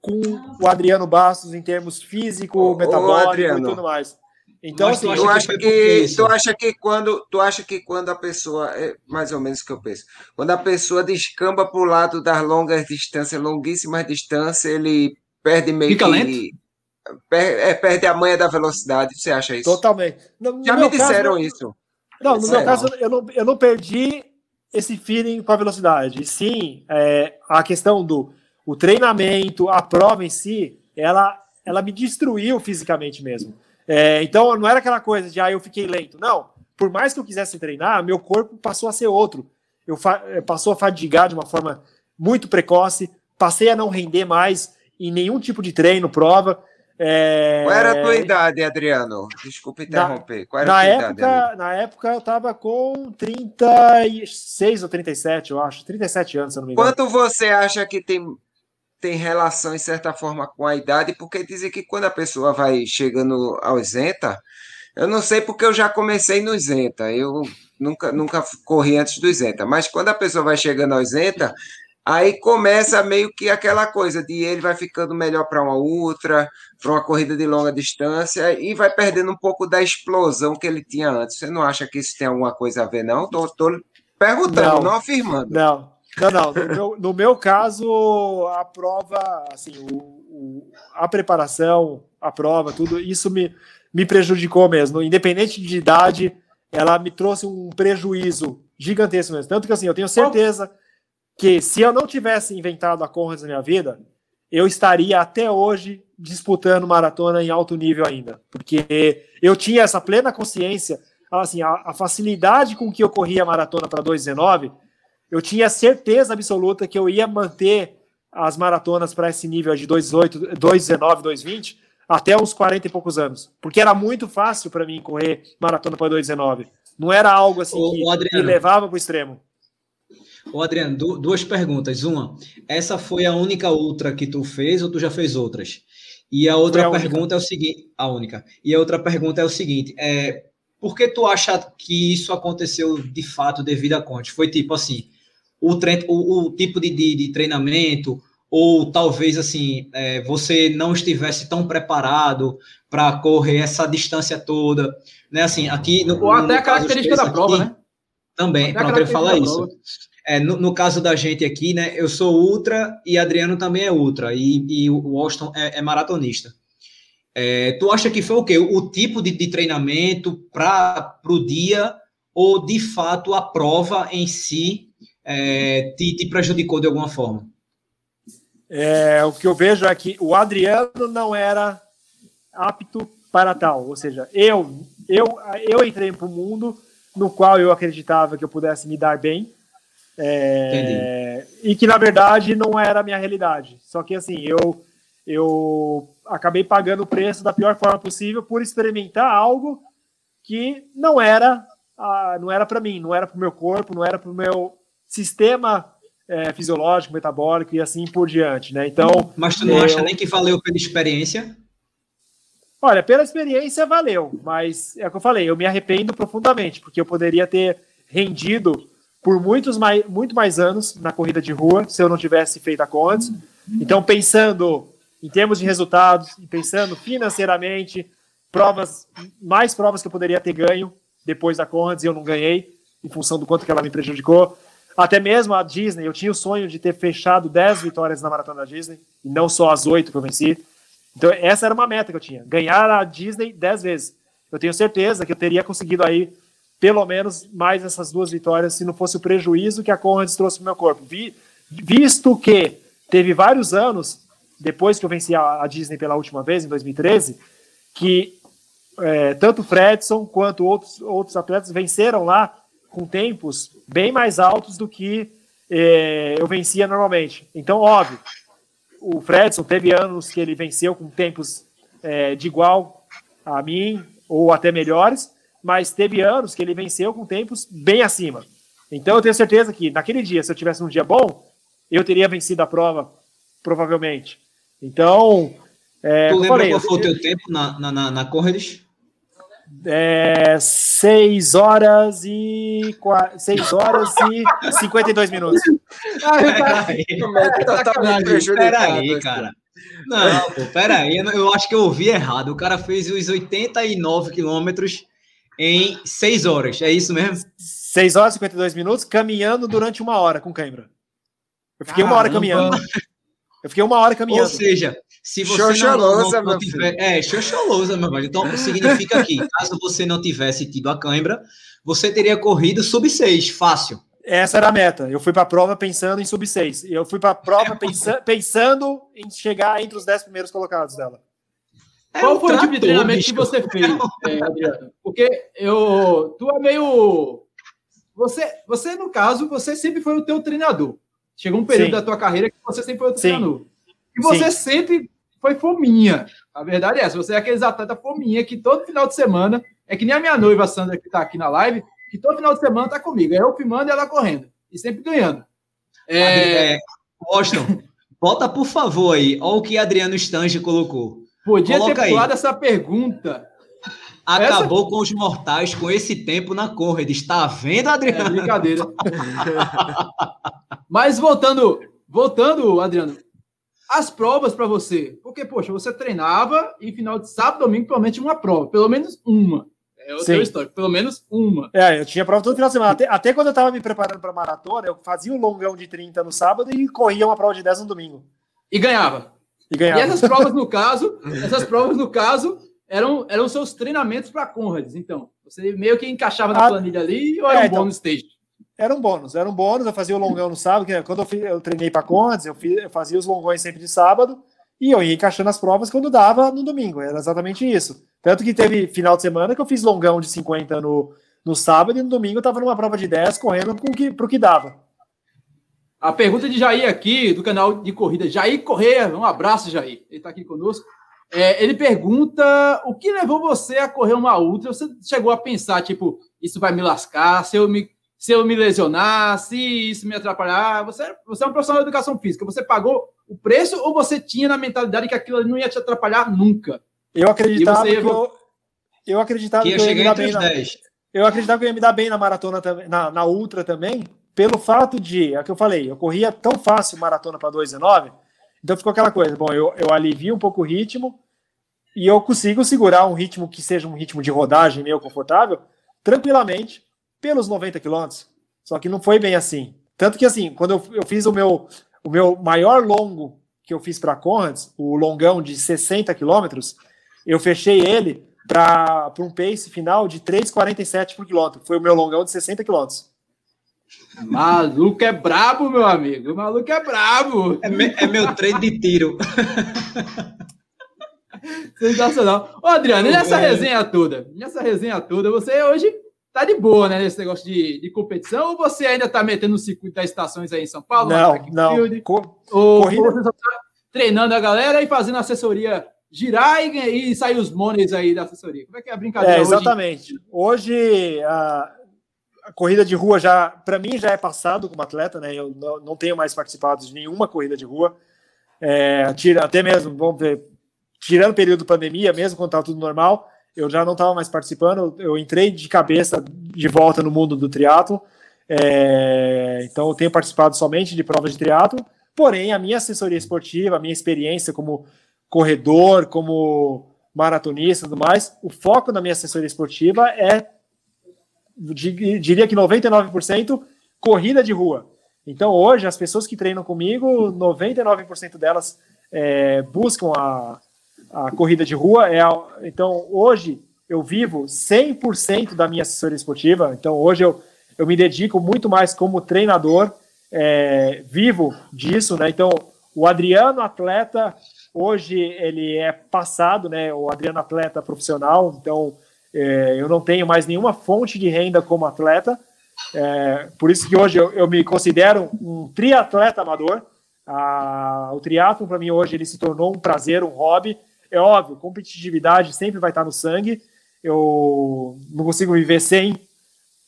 com o Adriano Bastos em termos físico, metabólico e tudo mais. Então, assim, tu acha que, que tu acha que quando tu acha que quando a pessoa é mais ou menos o que eu penso, quando a pessoa descamba para o lado das longas distâncias, longuíssimas distâncias, ele perde meio Fica que lento? Perde, é, perde a manha da velocidade. Você acha isso? Totalmente. No, Já me disseram caso, isso. Não, no meu caso eu não, eu não perdi esse feeling com a velocidade. Sim, é, a questão do o treinamento, a prova em si, ela, ela me destruiu fisicamente mesmo. É, então não era aquela coisa de ah, eu fiquei lento. Não. Por mais que eu quisesse treinar, meu corpo passou a ser outro. Eu é, passou a fadigar de uma forma muito precoce, passei a não render mais em nenhum tipo de treino, prova. É... Qual era a tua idade, Adriano? Desculpa interromper. Qual era na, época, idade, na época eu estava com 36 ou 37, eu acho. 37 anos, se eu não me engano. Quanto você acha que tem tem relação, em certa forma, com a idade, porque dizem que quando a pessoa vai chegando ao isenta, eu não sei porque eu já comecei no isenta, eu nunca, nunca corri antes do isenta, mas quando a pessoa vai chegando ao isenta, aí começa meio que aquela coisa de ele vai ficando melhor para uma outra, para uma corrida de longa distância, e vai perdendo um pouco da explosão que ele tinha antes. Você não acha que isso tem alguma coisa a ver, não? Estou perguntando, não, não afirmando. Não, não, não. No meu, no meu caso, a prova, assim, o, o, a preparação, a prova, tudo, isso me, me prejudicou mesmo. Independente de idade, ela me trouxe um prejuízo gigantesco mesmo. Tanto que, assim, eu tenho certeza que se eu não tivesse inventado a Conrads na minha vida, eu estaria até hoje disputando maratona em alto nível ainda. Porque eu tinha essa plena consciência, assim, a, a facilidade com que eu corria a maratona para 2,19 eu tinha certeza absoluta que eu ia manter as maratonas para esse nível de 2,18, 2,19, 2,20 até uns 40 e poucos anos. Porque era muito fácil para mim correr maratona para 2,19. Não era algo assim que, Adriano, que levava para o extremo. Ô Adriano, duas perguntas. Uma, essa foi a única ultra que tu fez ou tu já fez outras? E a outra a pergunta única. é o seguinte, a única. E a outra pergunta é o seguinte, é, por que tu acha que isso aconteceu de fato devido a Conte? Foi tipo assim, o, treino, o, o tipo de, de, de, treinamento, ou talvez assim, é, você não estivesse tão preparado para correr essa distância toda, né? Assim, aqui no, ou até a característica da prova, aqui, né? Também, pronto, ele fala isso. É, no, no, caso da gente aqui, né? Eu sou ultra e Adriano também é ultra e, e o Austin é, é maratonista. É, tu acha que foi o quê? O tipo de, de treinamento para o dia ou de fato a prova em si é, te, te prejudicou de alguma forma? É, o que eu vejo é que o Adriano não era apto para tal. Ou seja, eu, eu, eu entrei para o mundo no qual eu acreditava que eu pudesse me dar bem. É, e que na verdade não era a minha realidade. Só que assim, eu, eu acabei pagando o preço da pior forma possível por experimentar algo que não era ah, não era para mim, não era para o meu corpo, não era para o meu sistema é, fisiológico, metabólico e assim por diante, né? Então, mas tu não eu... acha nem que valeu pela experiência? Olha, pela experiência valeu, mas é o que eu falei, eu me arrependo profundamente, porque eu poderia ter rendido por muitos mais, muito mais anos na corrida de rua se eu não tivesse feito a Condes. Então, pensando em termos de resultados pensando financeiramente, provas, mais provas que eu poderia ter ganho depois da Condes e eu não ganhei, em função do quanto que ela me prejudicou. Até mesmo a Disney, eu tinha o sonho de ter fechado 10 vitórias na maratona da Disney, e não só as 8 que eu venci. Então, essa era uma meta que eu tinha: ganhar a Disney 10 vezes. Eu tenho certeza que eu teria conseguido aí pelo menos mais essas duas vitórias se não fosse o prejuízo que a Conrads trouxe para o meu corpo. Vi, visto que teve vários anos, depois que eu venci a, a Disney pela última vez, em 2013, que é, tanto Fredson quanto outros, outros atletas venceram lá com tempos bem mais altos do que é, eu vencia normalmente. Então, óbvio, o Fredson teve anos que ele venceu com tempos é, de igual a mim, ou até melhores, mas teve anos que ele venceu com tempos bem acima. Então eu tenho certeza que naquele dia, se eu tivesse um dia bom, eu teria vencido a prova, provavelmente. Então. É, tu lembra falei, qual foi o teu tempo na, na, na, na Corredes? É, 6 horas e 6 horas e 52 minutos. Peraí, cara. Não, pô, peraí, eu acho que eu ouvi errado. O cara fez os 89 quilômetros em 6 horas, é isso mesmo? 6 horas e 52 minutos, caminhando durante uma hora com cãibra. Eu fiquei Caramba. uma hora caminhando. Eu fiquei uma hora caminhando. Ou seja, se você Xoxolosa, não, não, tiver... É, xoxolosa, meu velho. Então, significa que, caso você não tivesse tido a cãibra, você teria corrido sub 6, fácil. Essa era a meta. Eu fui para a prova pensando em sub 6. Eu fui para a prova pensa... pensando em chegar entre os 10 primeiros colocados dela. É Qual foi o tipo de treinamento que você fez, é, Adriano? Porque eu, tu é meio. Você, você, no caso, você sempre foi o teu treinador. Chegou um período Sim. da tua carreira que você sempre foi o treinador. E você Sim. sempre foi fominha. A verdade é essa. Você é aqueles atleta fominha que todo final de semana, é que nem a minha noiva Sandra que está aqui na live, que todo final de semana tá comigo. É eu filmando e ela correndo. E sempre ganhando. É... é... Washington, bota por favor aí. Olha o que Adriano Stange colocou. Podia Coloca ter pulado aí. essa pergunta. Acabou essa... com os mortais com esse tempo na corrida. Está vendo, Adriano? É brincadeira. Mas voltando, voltando, Adriano, as provas para você. Porque, poxa, você treinava e final de sábado, domingo, provavelmente uma prova. Pelo menos uma. É o seu histórico, pelo menos uma. É, eu tinha prova todo final de semana. Até, até quando eu estava me preparando para maratona, eu fazia um longão de 30 no sábado e corria uma prova de 10 no domingo. E ganhava. E, ganhava. e essas provas, no caso, essas provas, no caso, eram, eram seus treinamentos para Conrads. Então, você meio que encaixava na ah, planilha ali ou era é, um então, bônus stage? Era um bônus, era um bônus. Eu fazia o longão no sábado, que quando eu, fiz, eu treinei para Conrads, eu, fiz, eu fazia os longões sempre de sábado e eu ia encaixando as provas quando dava no domingo. Era exatamente isso. Tanto que teve final de semana que eu fiz longão de 50 no, no sábado e no domingo eu estava numa prova de 10 correndo para o que dava. A pergunta de Jair aqui, do canal de corrida. Jair Correia, um abraço, Jair. Ele está aqui conosco. É, ele pergunta o que levou você a correr uma ultra? Você chegou a pensar, tipo, isso vai me lascar, se eu me, se eu me lesionar, se isso me atrapalhar? Você, você é um profissional de educação física, você pagou o preço ou você tinha na mentalidade que aquilo não ia te atrapalhar nunca? Eu acreditava que eu, eu acreditava que, que eu ia me dar bem na, eu acreditava que eu ia me dar bem na maratona na, na ultra também, pelo fato de, é o que eu falei, eu corria tão fácil maratona para 2,19, então ficou aquela coisa, bom, eu, eu alivio um pouco o ritmo e eu consigo segurar um ritmo que seja um ritmo de rodagem meio confortável, tranquilamente, pelos 90 quilômetros. Só que não foi bem assim. Tanto que, assim, quando eu, eu fiz o meu, o meu maior longo que eu fiz para Conrads, o longão de 60 quilômetros, eu fechei ele para um pace final de 3,47 por quilômetro. Foi o meu longão de 60 quilômetros. Maluco é brabo, meu amigo. O maluco é brabo. É, me, é meu treino de tiro. Sensacional. Ô, Adriano, nessa resenha toda, nessa resenha toda, você hoje tá de boa, né, nesse negócio de, de competição, ou você ainda tá metendo no circuito das estações aí em São Paulo? Não, não. Field, Co ou, corrida... você, só tá, treinando a galera e fazendo assessoria girar e, e sair os monies aí da assessoria. Como é que é a brincadeira? É, exatamente. Hoje, hoje a, a, corrida de rua já, para mim, já é passado como atleta, né? Eu não, tenho mais participado de nenhuma corrida de rua. É, tira, até mesmo, vamos ver, tirando o período de pandemia, mesmo quando estava tudo normal, eu já não estava mais participando. Eu entrei de cabeça de volta no mundo do triatlo. É, então, eu tenho participado somente de provas de triatlo. Porém, a minha assessoria esportiva, a minha experiência como corredor, como maratonista e tudo mais, o foco da minha assessoria esportiva é, diria que 99% corrida de rua. Então, hoje, as pessoas que treinam comigo, 99% delas é, buscam a, a corrida de rua. É a, então, hoje, eu vivo 100% da minha assessoria esportiva. Então, hoje, eu, eu me dedico muito mais como treinador, é, vivo disso, né? Então, o Adriano, atleta, Hoje ele é passado, né? O Adriano atleta profissional, então é, eu não tenho mais nenhuma fonte de renda como atleta. É, por isso que hoje eu, eu, me considero um triatleta amador. Ah, o triatlo para mim hoje ele se tornou um prazer, um hobby. É óbvio, competitividade sempre vai estar no sangue. Eu não consigo viver sem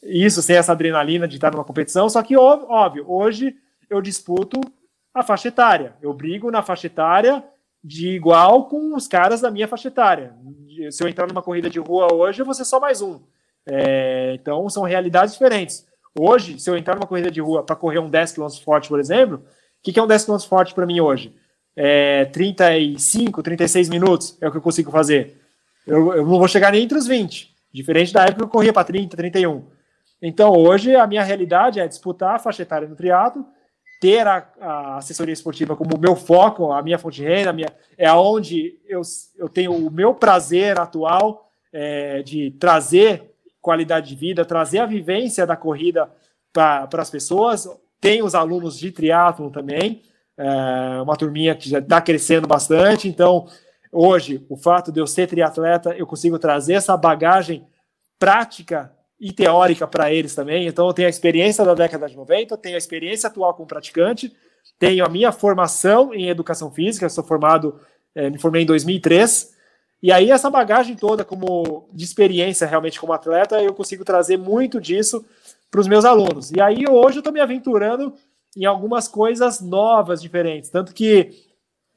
isso, sem essa adrenalina de estar numa competição. Só que óbvio, hoje eu disputo a faixa etária. Eu brigo na faixa etária de igual com os caras da minha faixa etária. Se eu entrar numa corrida de rua hoje, eu vou ser só mais um. É, então, são realidades diferentes. Hoje, se eu entrar numa corrida de rua para correr um 10 km forte, por exemplo, o que, que, é um 10 km forte para mim hoje? É 35, 36 minutos é o que eu consigo fazer. Eu, eu não vou chegar nem entre os 20, diferente da época que eu corria para 30, 31. Então, hoje, a minha realidade é disputar a faixa etária no triatlo ter a, a, assessoria esportiva como meu foco, a minha fonte de renda, minha, é aonde eu, eu tenho o meu prazer atual é, de trazer qualidade de vida, trazer a vivência da corrida para as pessoas. Tem os alunos de triatlo também, é, uma turminha que já está crescendo bastante. Então, hoje, o fato de eu ser triatleta, eu consigo trazer essa bagagem prática e teórica para eles também. Então, eu tenho a experiência da década de 90, tenho a experiência atual como praticante, tenho a minha formação em educação física, sou formado, é, me formei em 2003. E aí, essa bagagem toda como de experiência realmente como atleta, eu consigo trazer muito disso para os meus alunos. E aí, hoje, eu estou me aventurando em algumas coisas novas, diferentes. Tanto que,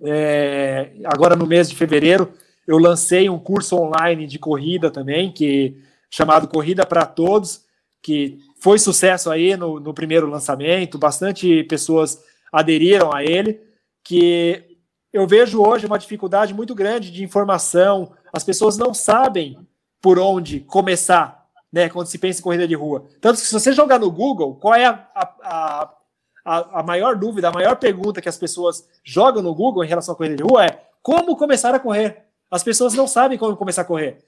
é, agora no mês de fevereiro, eu lancei um curso online de corrida também, que chamado Corrida para Todos, que foi sucesso aí no, no primeiro lançamento, bastante pessoas aderiram a ele, que eu vejo hoje uma dificuldade muito grande de informação, as pessoas não sabem por onde começar, né, quando se pensa em corrida de rua. Tanto que se você jogar no Google, qual é a, a, a, a maior dúvida, a maior pergunta que as pessoas jogam no Google em relação à corrida de rua é como começar a correr. As pessoas não sabem como começar a correr.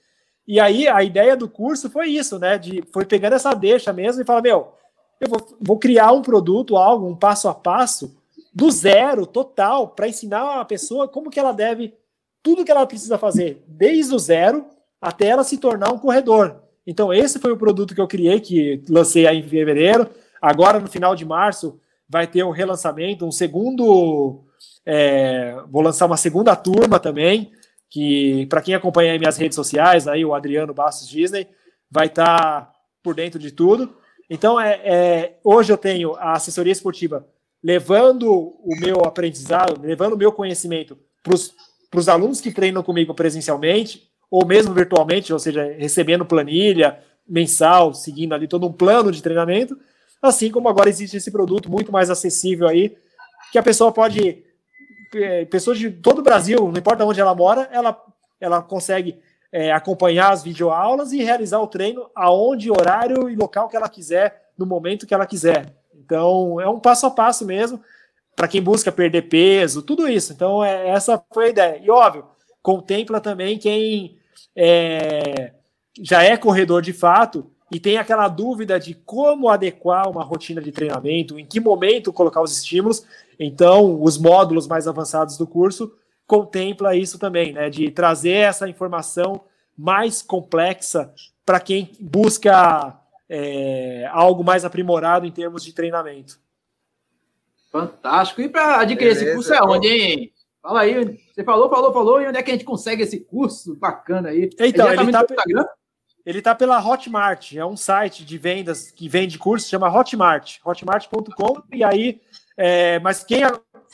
E aí a ideia do curso foi isso, né? De, foi pegando essa deixa mesmo e falar, meu, eu vou, vou criar um produto, algo, um passo a passo, do zero, total, para ensinar a pessoa como que ela deve, tudo que ela precisa fazer, desde o zero até ela se tornar um corredor. Então, esse foi o produto que eu criei, que lancei aí em fevereiro. Agora, no final de março, vai ter um relançamento, um segundo. É, vou lançar uma segunda turma também, que para quem acompanha minhas redes sociais, aí o Adriano Bastos Disney vai estar tá por dentro de tudo. Então, é, é, hoje eu tenho a assessoria esportiva levando o meu aprendizado, levando o meu conhecimento para os alunos que treinam comigo presencialmente, ou mesmo virtualmente, ou seja, recebendo planilha mensal, seguindo ali todo um plano de treinamento, assim como agora existe esse produto muito mais acessível aí, que a pessoa pode pessoas de todo o Brasil, não importa onde ela mora, ela, ela consegue é, acompanhar as videoaulas e realizar o treino aonde, horário e local que ela quiser, no momento que ela quiser. Então, é um passo a passo mesmo, para quem busca perder peso, tudo isso. Então, é, essa foi a ideia. E, óbvio, contempla também quem é, já é corredor de fato e tem aquela dúvida de como adequar uma rotina de treinamento, em que momento colocar os estímulos. Então, os módulos mais avançados do curso contempla isso também, né, de trazer essa informação mais complexa para quem busca é, algo mais aprimorado em termos de treinamento. Fantástico. E para adquirir Beleza. esse curso é onde, hein? Fala aí, você falou, falou, falou, e onde é que a gente consegue esse curso bacana aí? Então, ele, ele tá, Instagram? ele tá pela Hotmart, é um site de vendas que vende curso, chama Hotmart, hotmart.com, e aí, é, mas quem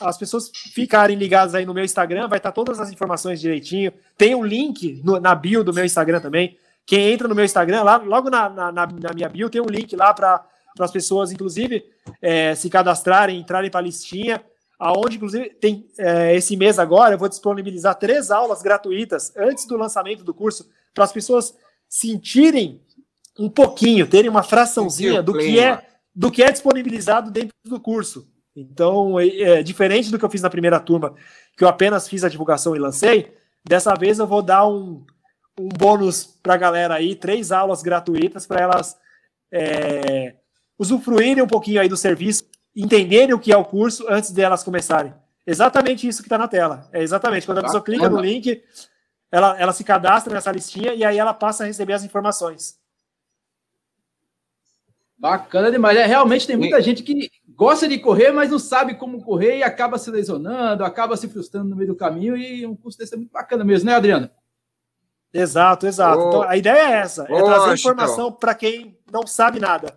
as pessoas ficarem ligadas aí no meu Instagram, vai estar tá todas as informações direitinho. Tem um link no, na bio do meu Instagram também. Quem entra no meu Instagram, lá, logo na, na, na minha bio, tem um link lá para as pessoas, inclusive, é, se cadastrarem, entrarem para a listinha. Aonde, inclusive, tem é, esse mês agora, eu vou disponibilizar três aulas gratuitas antes do lançamento do curso, para as pessoas sentirem um pouquinho, terem uma fraçãozinha do que é do que é disponibilizado dentro do curso. Então, é, é, diferente do que eu fiz na primeira turma, que eu apenas fiz a divulgação e lancei, dessa vez eu vou dar um, um bônus para a galera aí, três aulas gratuitas para elas é, usufruírem um pouquinho aí do serviço, entenderem o que é o curso antes de elas começarem. Exatamente isso que está na tela. É exatamente quando a pessoa clica no link, ela, ela se cadastra nessa listinha e aí ela passa a receber as informações. Bacana demais. É, realmente tem muita gente que gosta de correr, mas não sabe como correr e acaba se lesionando, acaba se frustrando no meio do caminho. E um curso desse é muito bacana mesmo, né, Adriano? Exato, exato. Oh. Então, a ideia é essa: é oh, trazer informação para quem não sabe nada.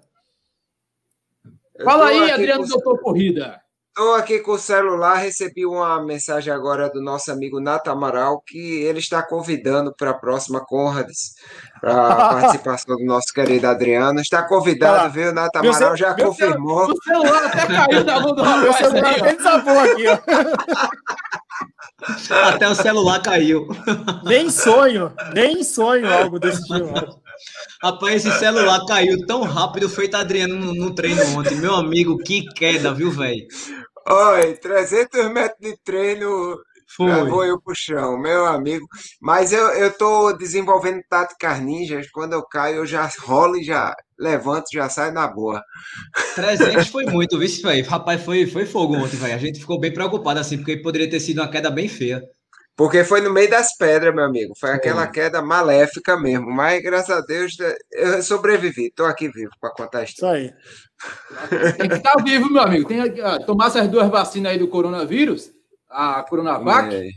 Fala aí, Adriano, doutor Corrida. Estou aqui com o celular, recebi uma mensagem agora do nosso amigo Nato Amaral, que ele está convidando para a próxima Conrads, para a participação do nosso querido Adriano. Está convidado, viu? Nato Amaral já confirmou. o celular até caiu da mão do rapaz. O celular até desabou aqui, ó. Até o celular caiu. Nem sonho, nem sonho algo desse tipo. Rapaz, esse celular caiu tão rápido, feito Adriano no, no treino ontem. Meu amigo, que queda, viu, velho? Oi, 300 metros de treino, Foi. vou eu pro chão, meu amigo. Mas eu, eu tô desenvolvendo táticas ninjas. Quando eu caio, eu já rolo e já levanto, já saio na boa. 300 foi muito, viu, velho? Rapaz, foi, foi fogo ontem, velho. A gente ficou bem preocupado, assim, porque poderia ter sido uma queda bem feia. Porque foi no meio das pedras, meu amigo. Foi aquela queda maléfica mesmo. Mas, graças a Deus, eu sobrevivi. Estou aqui vivo para contar a história. Isso aí. Tem que estar vivo, meu amigo. Tem que ah, tomar essas duas vacinas aí do coronavírus, a Coronavac. É.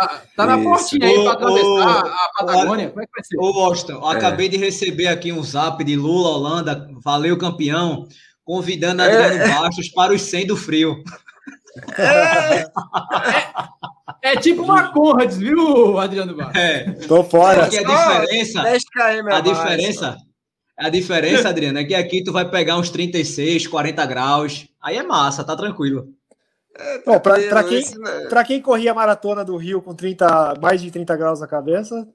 Ah, tá na portinha aí para atravessar a Patagônia. Como é que vai ser? Ô, Washington, é. acabei de receber aqui um zap de Lula Holanda. Valeu, campeão. Convidando Adriano é. Bastos para os 100 do frio. É, é, é, tipo uma Conrads, viu, Adriano Barros? É. Tô fora. a diferença, a diferença, a diferença, Adriano, é que aqui tu vai pegar uns 36, 40 graus. Aí é massa, tá tranquilo. É, tá para quem, pra quem corria a maratona do Rio com 30, mais de 30 graus na cabeça,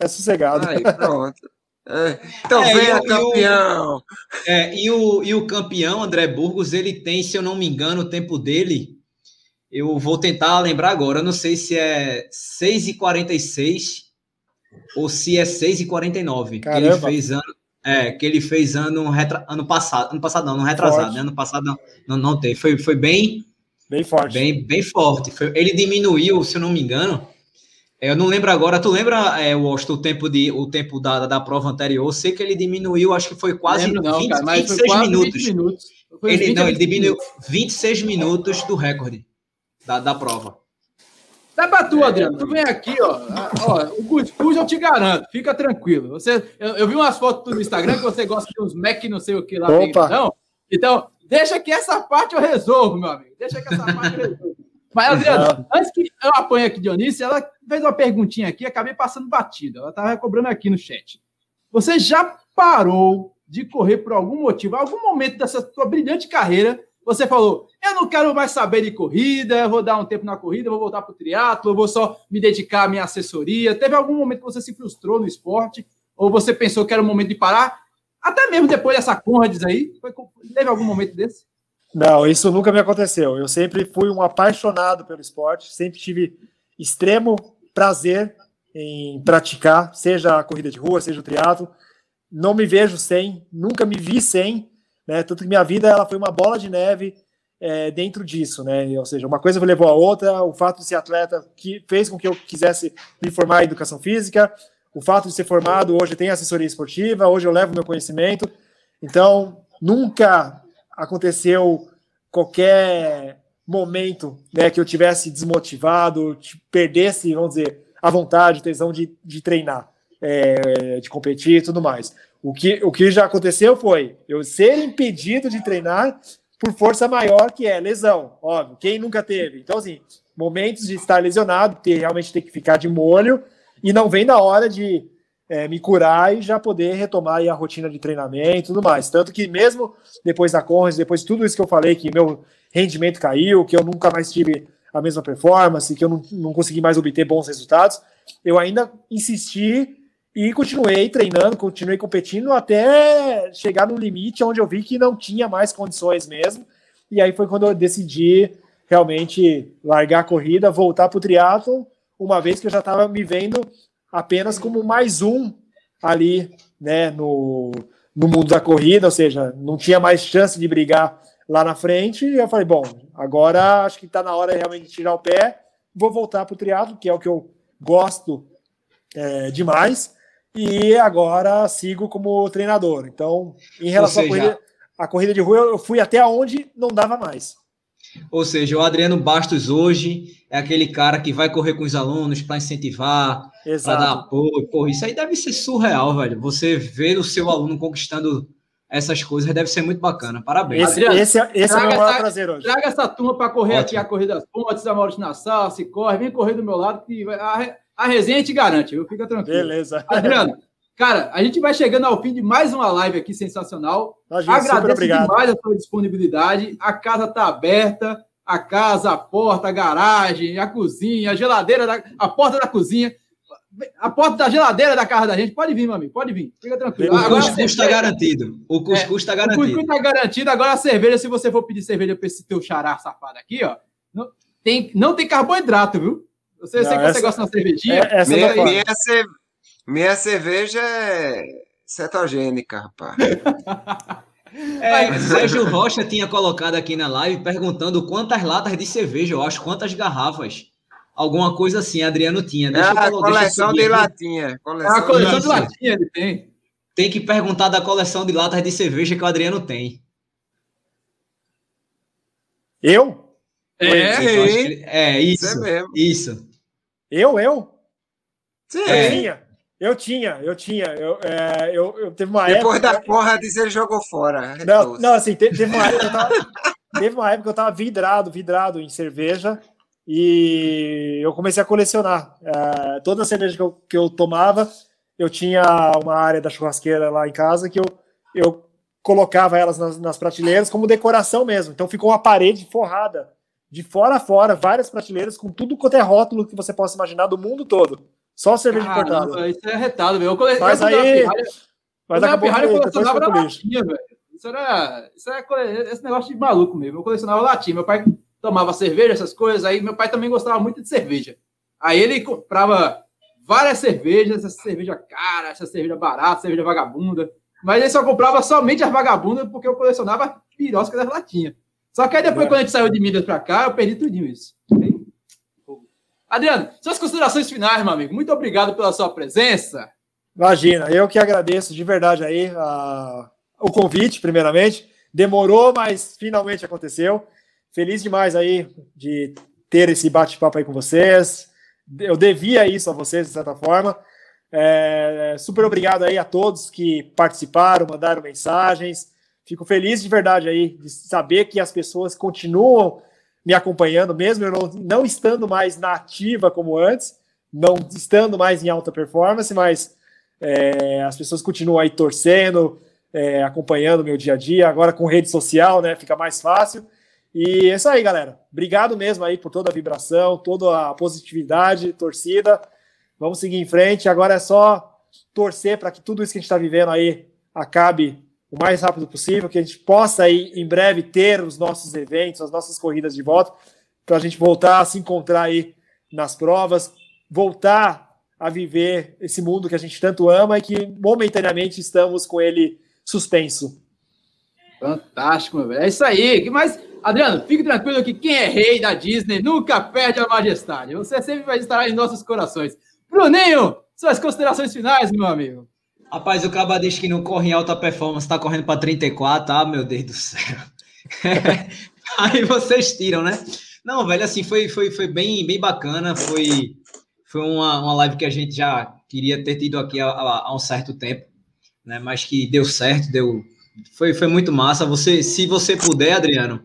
é sossegado. Aí, pronto. É, então é, venha, campeão! O, é, e, o, e o campeão, André Burgos, ele tem, se eu não me engano, o tempo dele eu vou tentar lembrar agora, eu não sei se é 6h46 ou se é 6h49. Que ele fez ano, é, que ele fez ano, retra, ano passado, ano passado não, ano retrasado, né? Ano passado não, não, não tem. Foi, foi bem bem forte. Bem, bem forte. Foi, ele diminuiu, se eu não me engano. Eu não lembro agora. Tu lembra, é, Washington, o tempo, de, o tempo da, da prova anterior? Eu sei que ele diminuiu, acho que foi quase lembro, não, 20, cara, 26 quase minutos. 20 minutos. Ele, não, ele diminuiu 26 minutos do recorde da, da prova. Dá pra tu, Adriano. Tu vem aqui, ó. ó o cuscuz eu te garanto, fica tranquilo. Você, eu, eu vi umas fotos no Instagram que você gosta de uns Mac não sei o que lá Opa. Não? Então, deixa que essa parte eu resolvo, meu amigo. Deixa que essa parte eu resolvo. Mas, Adriano, antes que eu apanhe aqui Dionísio, ela fez uma perguntinha aqui, acabei passando batida. Ela estava cobrando aqui no chat. Você já parou de correr por algum motivo, algum momento dessa sua brilhante carreira, você falou, eu não quero mais saber de corrida, eu vou dar um tempo na corrida, vou voltar para o triatlo, vou só me dedicar à minha assessoria. Teve algum momento que você se frustrou no esporte? Ou você pensou que era o momento de parar? Até mesmo depois dessa Conrads aí, foi, teve algum momento desse? Não, isso nunca me aconteceu. Eu sempre fui um apaixonado pelo esporte, sempre tive extremo prazer em praticar, seja a corrida de rua, seja o triatlo. Não me vejo sem, nunca me vi sem. Né? Tanto que minha vida ela foi uma bola de neve é, dentro disso, né? Ou seja, uma coisa levou a outra. O fato de ser atleta que fez com que eu quisesse me formar em educação física. O fato de ser formado hoje tem assessoria esportiva. Hoje eu levo meu conhecimento. Então nunca aconteceu qualquer momento né, que eu tivesse desmotivado, perdesse, vamos dizer, a vontade, a tesão de, de treinar, é, de competir e tudo mais. O que, o que já aconteceu foi eu ser impedido de treinar por força maior, que é lesão, óbvio. Quem nunca teve? Então, assim, momentos de estar lesionado, ter realmente ter que ficar de molho, e não vem na hora de é, me curar e já poder retomar a rotina de treinamento e tudo mais. Tanto que mesmo depois da Conrads, depois de tudo isso que eu falei, que meu rendimento caiu, que eu nunca mais tive a mesma performance, que eu não, não consegui mais obter bons resultados, eu ainda insisti e continuei treinando, continuei competindo até chegar no limite onde eu vi que não tinha mais condições mesmo. E aí foi quando eu decidi realmente largar a corrida, voltar para o triatlo, uma vez que eu já estava me vendo apenas como mais um ali, né, no, no mundo da corrida, ou seja, não tinha mais chance de brigar lá na frente. E eu falei, bom, agora acho que está na hora realmente de tirar o pé, vou voltar para o triatlo, que é o que eu gosto é, demais e agora sigo como treinador. Então, em relação seja, à, corrida, à corrida de rua, eu fui até onde não dava mais. Ou seja, o Adriano Bastos hoje é aquele cara que vai correr com os alunos para incentivar, para dar apoio. Porra, isso aí deve ser surreal, velho. Você ver o seu aluno conquistando essas coisas deve ser muito bacana. Parabéns. Esse, Adriano, esse, é, esse é o meu maior prazer hoje. Traga essa turma para correr Ótimo. aqui a Corrida das Pontes, a Maurício Nassau, se corre, vem correr do meu lado, que a, a resenha te garante, viu? Fica tranquilo. Beleza. Adriano, cara, a gente vai chegando ao fim de mais uma live aqui sensacional. Imagina, Agradeço demais a sua disponibilidade. A casa está aberta. A casa, a porta, a garagem, a cozinha, a geladeira, da, a porta da cozinha. A porta da geladeira da casa da gente. Pode vir, meu amigo, pode vir. Fica tranquilo. O cuscuz está garantido. O cuscuz está é, garantido. O cuscuz está garantido. Agora a cerveja, se você for pedir cerveja para esse teu xará safado aqui, ó, não tem, não tem carboidrato, viu? Você, sei que essa, você gosta de uma cervejinha. É, minha, minha, ce, minha, cerveja é cetogênica, rapaz. É, Sérgio Rocha tinha colocado aqui na live perguntando quantas latas de cerveja, eu acho, quantas garrafas. Alguma coisa assim, Adriano tinha. Deixa é, eu, coleção de latinha. Coleção, é a coleção de, de latinha ele tem. Tem que perguntar da coleção de latas de cerveja que o Adriano tem. Eu? É, é, é isso. Isso. Mesmo. isso. Eu, eu? Sim. Eu tinha. Eu tinha, eu tinha. Eu, é, eu, eu teve uma Depois época. da porra disso, ele jogou fora. Não, não assim, teve, teve, uma época que eu tava, teve uma época que eu tava vidrado, vidrado em cerveja. E eu comecei a colecionar. É, toda a cerveja que eu, que eu tomava, eu tinha uma área da churrasqueira lá em casa que eu, eu colocava elas nas, nas prateleiras como decoração mesmo. Então ficou uma parede forrada de fora a fora, várias prateleiras com tudo quanto é rótulo que você possa imaginar do mundo todo. Só cerveja Caramba, importada. Isso é retado, velho. Eu cole... Mas aí. Mas a pirralha eu colecionava na latinha, velho. Isso era, isso era esse negócio de maluco mesmo. Eu colecionava latinha. Meu pai tomava cerveja, essas coisas. Aí meu pai também gostava muito de cerveja. Aí ele comprava várias cervejas, essa cerveja cara, essa cerveja barata, cerveja vagabunda. Mas ele só comprava somente as vagabundas porque eu colecionava piroscas das latinhas. Só que aí depois, é. quando a gente saiu de Minas para cá, eu perdi tudinho isso. Adriano, suas considerações finais, meu amigo. Muito obrigado pela sua presença. Imagina, eu que agradeço de verdade aí a, o convite, primeiramente. Demorou, mas finalmente aconteceu. Feliz demais aí de ter esse bate-papo aí com vocês. Eu devia isso a vocês, de certa forma. É, super obrigado aí a todos que participaram, mandaram mensagens. Fico feliz de verdade aí de saber que as pessoas continuam me acompanhando, mesmo eu não, não estando mais na ativa como antes, não estando mais em alta performance, mas é, as pessoas continuam aí torcendo, é, acompanhando meu dia a dia, agora com rede social, né? Fica mais fácil. E é isso aí, galera. Obrigado mesmo aí por toda a vibração, toda a positividade, torcida. Vamos seguir em frente. Agora é só torcer para que tudo isso que a gente está vivendo aí acabe o mais rápido possível, que a gente possa aí em breve ter os nossos eventos, as nossas corridas de volta, para a gente voltar a se encontrar aí nas provas, voltar a viver esse mundo que a gente tanto ama e que momentaneamente estamos com ele suspenso. Fantástico, meu velho. É isso aí. Mas, Adriano, fique tranquilo que quem é rei da Disney nunca perde a majestade. Você sempre vai estar em nossos corações. Bruninho, suas considerações finais, meu amigo. Rapaz, o Caba diz que não corre em alta performance, tá correndo para 34. Ah, meu Deus do céu. Aí vocês tiram, né? Não, velho, assim, foi, foi, foi bem, bem bacana. Foi, foi uma, uma live que a gente já queria ter tido aqui há, há um certo tempo, né? Mas que deu certo, deu. Foi, foi muito massa. Você, se você puder, Adriano,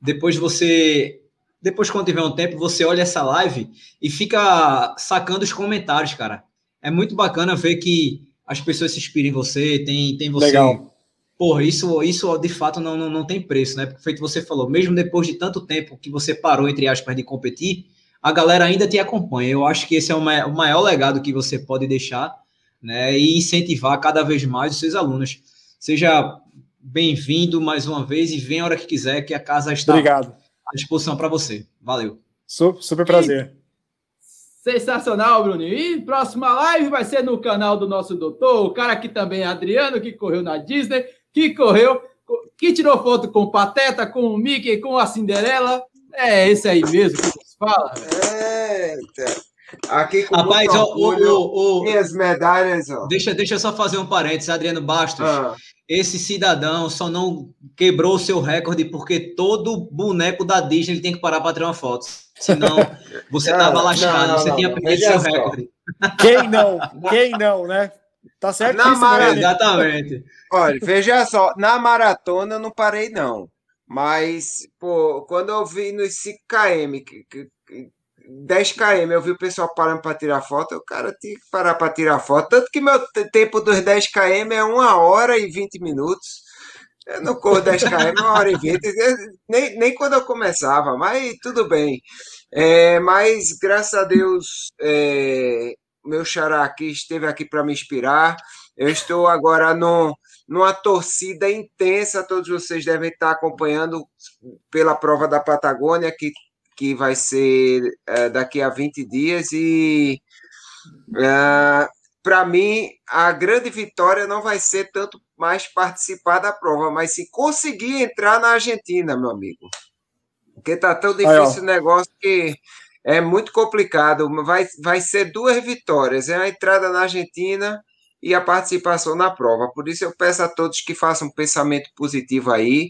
depois você. Depois, quando tiver um tempo, você olha essa live e fica sacando os comentários, cara. É muito bacana ver que as pessoas se inspiram em você, tem, tem você. Legal porra, isso, isso de fato não, não, não tem preço, né? Porque feito você falou, mesmo depois de tanto tempo que você parou, entre aspas, de competir, a galera ainda te acompanha. Eu acho que esse é o maior, o maior legado que você pode deixar, né? E incentivar cada vez mais os seus alunos. Seja bem-vindo mais uma vez e venha a hora que quiser, que a casa está Obrigado. à disposição para você. Valeu. Super, super prazer. Sensacional, Bruno. E próxima live vai ser no canal do nosso doutor, o cara que também é Adriano, que correu na Disney que correu, que tirou foto com o Pateta, com o Mickey, com a Cinderela. É esse aí mesmo que você fala. Eita. Aqui com Rapaz, ó, orgulho, o, o, e as medalhas, ó. Deixa, deixa eu só fazer um parênteses, Adriano Bastos. Ah. Esse cidadão só não quebrou o seu recorde porque todo boneco da Disney ele tem que parar para tirar uma foto. Senão você estava lascado, não, não, você não, tinha perdido seu recorde. Quem não? Quem não, né? Tá certo? Na maratona, Exatamente. Olha, veja só, na maratona eu não parei, não. Mas, pô, quando eu vi nos 5km, 10km, eu vi o pessoal parando para tirar foto, o cara tinha que parar para tirar foto. Tanto que meu tempo dos 10km é 1 hora e 20 minutos. Eu não corro 10km, 1 hora e 20, nem, nem quando eu começava, mas tudo bem. É, mas graças a Deus, é, meu xará aqui esteve aqui para me inspirar. Eu estou agora no, numa torcida intensa, todos vocês devem estar acompanhando pela prova da Patagônia, que, que vai ser é, daqui a 20 dias. E é, para mim, a grande vitória não vai ser tanto mais participar da prova, mas se conseguir entrar na Argentina, meu amigo. Porque tá tão difícil o negócio que é muito complicado. Vai, vai ser duas vitórias: é a entrada na Argentina e a participação na prova. Por isso eu peço a todos que façam um pensamento positivo aí.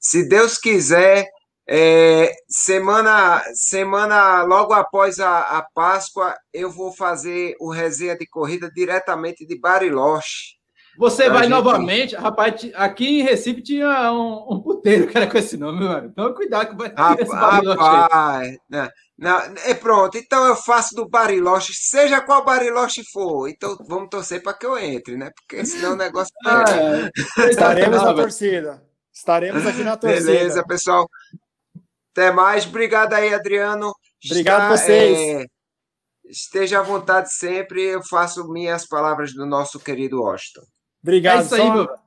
Se Deus quiser, é, semana, semana logo após a, a, Páscoa, eu vou fazer o resenha de corrida diretamente de Bariloche. Você vai gente... novamente, rapaz, aqui em Recife tinha um, um puteiro que era com esse nome, mano. Então cuidado que vai. Rapaz, rapaz né? Não, é pronto, então eu faço do Bariloche, seja qual Bariloche for. Então vamos torcer para que eu entre, né? Porque senão o negócio. Ah, é. Estaremos na torcida. Estaremos aqui na torcida. Beleza, pessoal. Até mais. Obrigado aí, Adriano. Obrigado a vocês. É, esteja à vontade sempre. Eu faço minhas palavras do nosso querido Washington. Obrigado. É isso aí, Só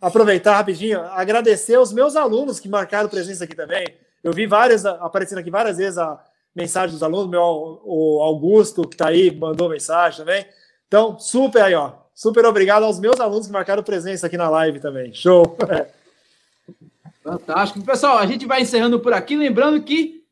aproveitar rapidinho, agradecer os meus alunos que marcaram presença aqui também. Eu vi várias aparecendo aqui várias vezes a mensagem dos alunos, meu, o Augusto, que está aí, mandou mensagem também. Então, super aí, ó. Super obrigado aos meus alunos que marcaram presença aqui na live também. Show! Fantástico. Pessoal, a gente vai encerrando por aqui. Lembrando que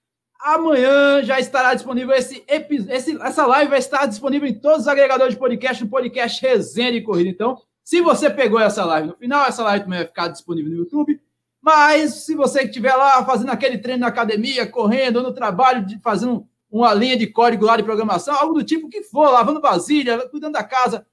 amanhã já estará disponível esse, esse essa live vai estar disponível em todos os agregadores de podcast, no podcast Resenha de Corrida. Então, se você pegou essa live no final, essa live também vai ficar disponível no YouTube. Mas se você estiver lá fazendo aquele treino na academia, correndo, no trabalho, fazendo uma linha de código lá de programação, algo do tipo que for, lavando vasilha, cuidando da casa,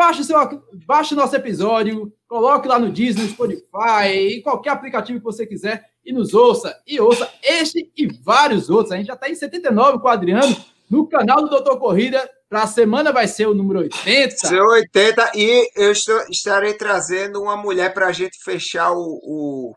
baixe, seu, baixe nosso episódio, coloque lá no Disney, no Spotify, em qualquer aplicativo que você quiser e nos ouça. E ouça este e vários outros. A gente já está em 79 com o Adriano no canal do Doutor Corrida. Para a semana vai ser o número 80. Ser 80 e eu estou, estarei trazendo uma mulher para a gente fechar o, o,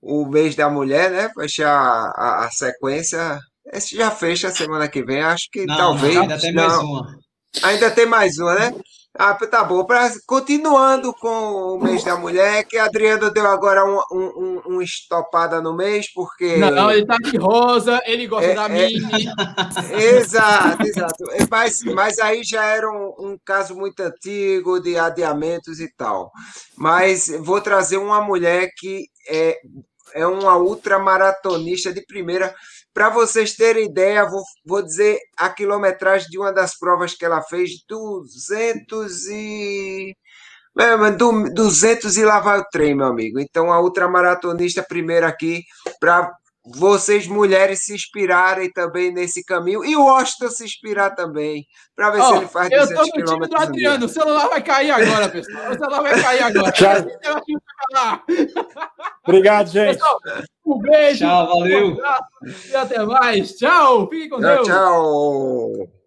o mês da mulher, né? Fechar a, a, a, sequência. Esse já fecha a semana que vem, acho que não, talvez. ainda tem não. mais uma. Ainda tem mais uma, né? Ah, tá bom. Pra, continuando com o mês da mulher, que a Adriana deu agora uma um, um, um, estopada no mês, porque. Não, ele tá de rosa, ele gosta é, da é... Mini. exato, exato. Mas, mas aí já era um, um caso muito antigo de adiamentos e tal. Mas vou trazer uma mulher que é é uma ultramaratonista de primeira. Para vocês terem ideia, vou, vou dizer a quilometragem de uma das provas que ela fez: 200 e. 200 e lá vai o trem, meu amigo. Então, a ultramaratonista primeira aqui, para vocês mulheres se inspirarem também nesse caminho e o Washington se inspirar também, para ver oh, se ele faz 200 Eu estou no time do Adriano, o celular vai cair agora, pessoal. O celular vai cair agora. Obrigado, gente. Pessoal, um beijo. Tchau, valeu. Um e até mais. Tchau. Fique com tchau, Deus. Tchau.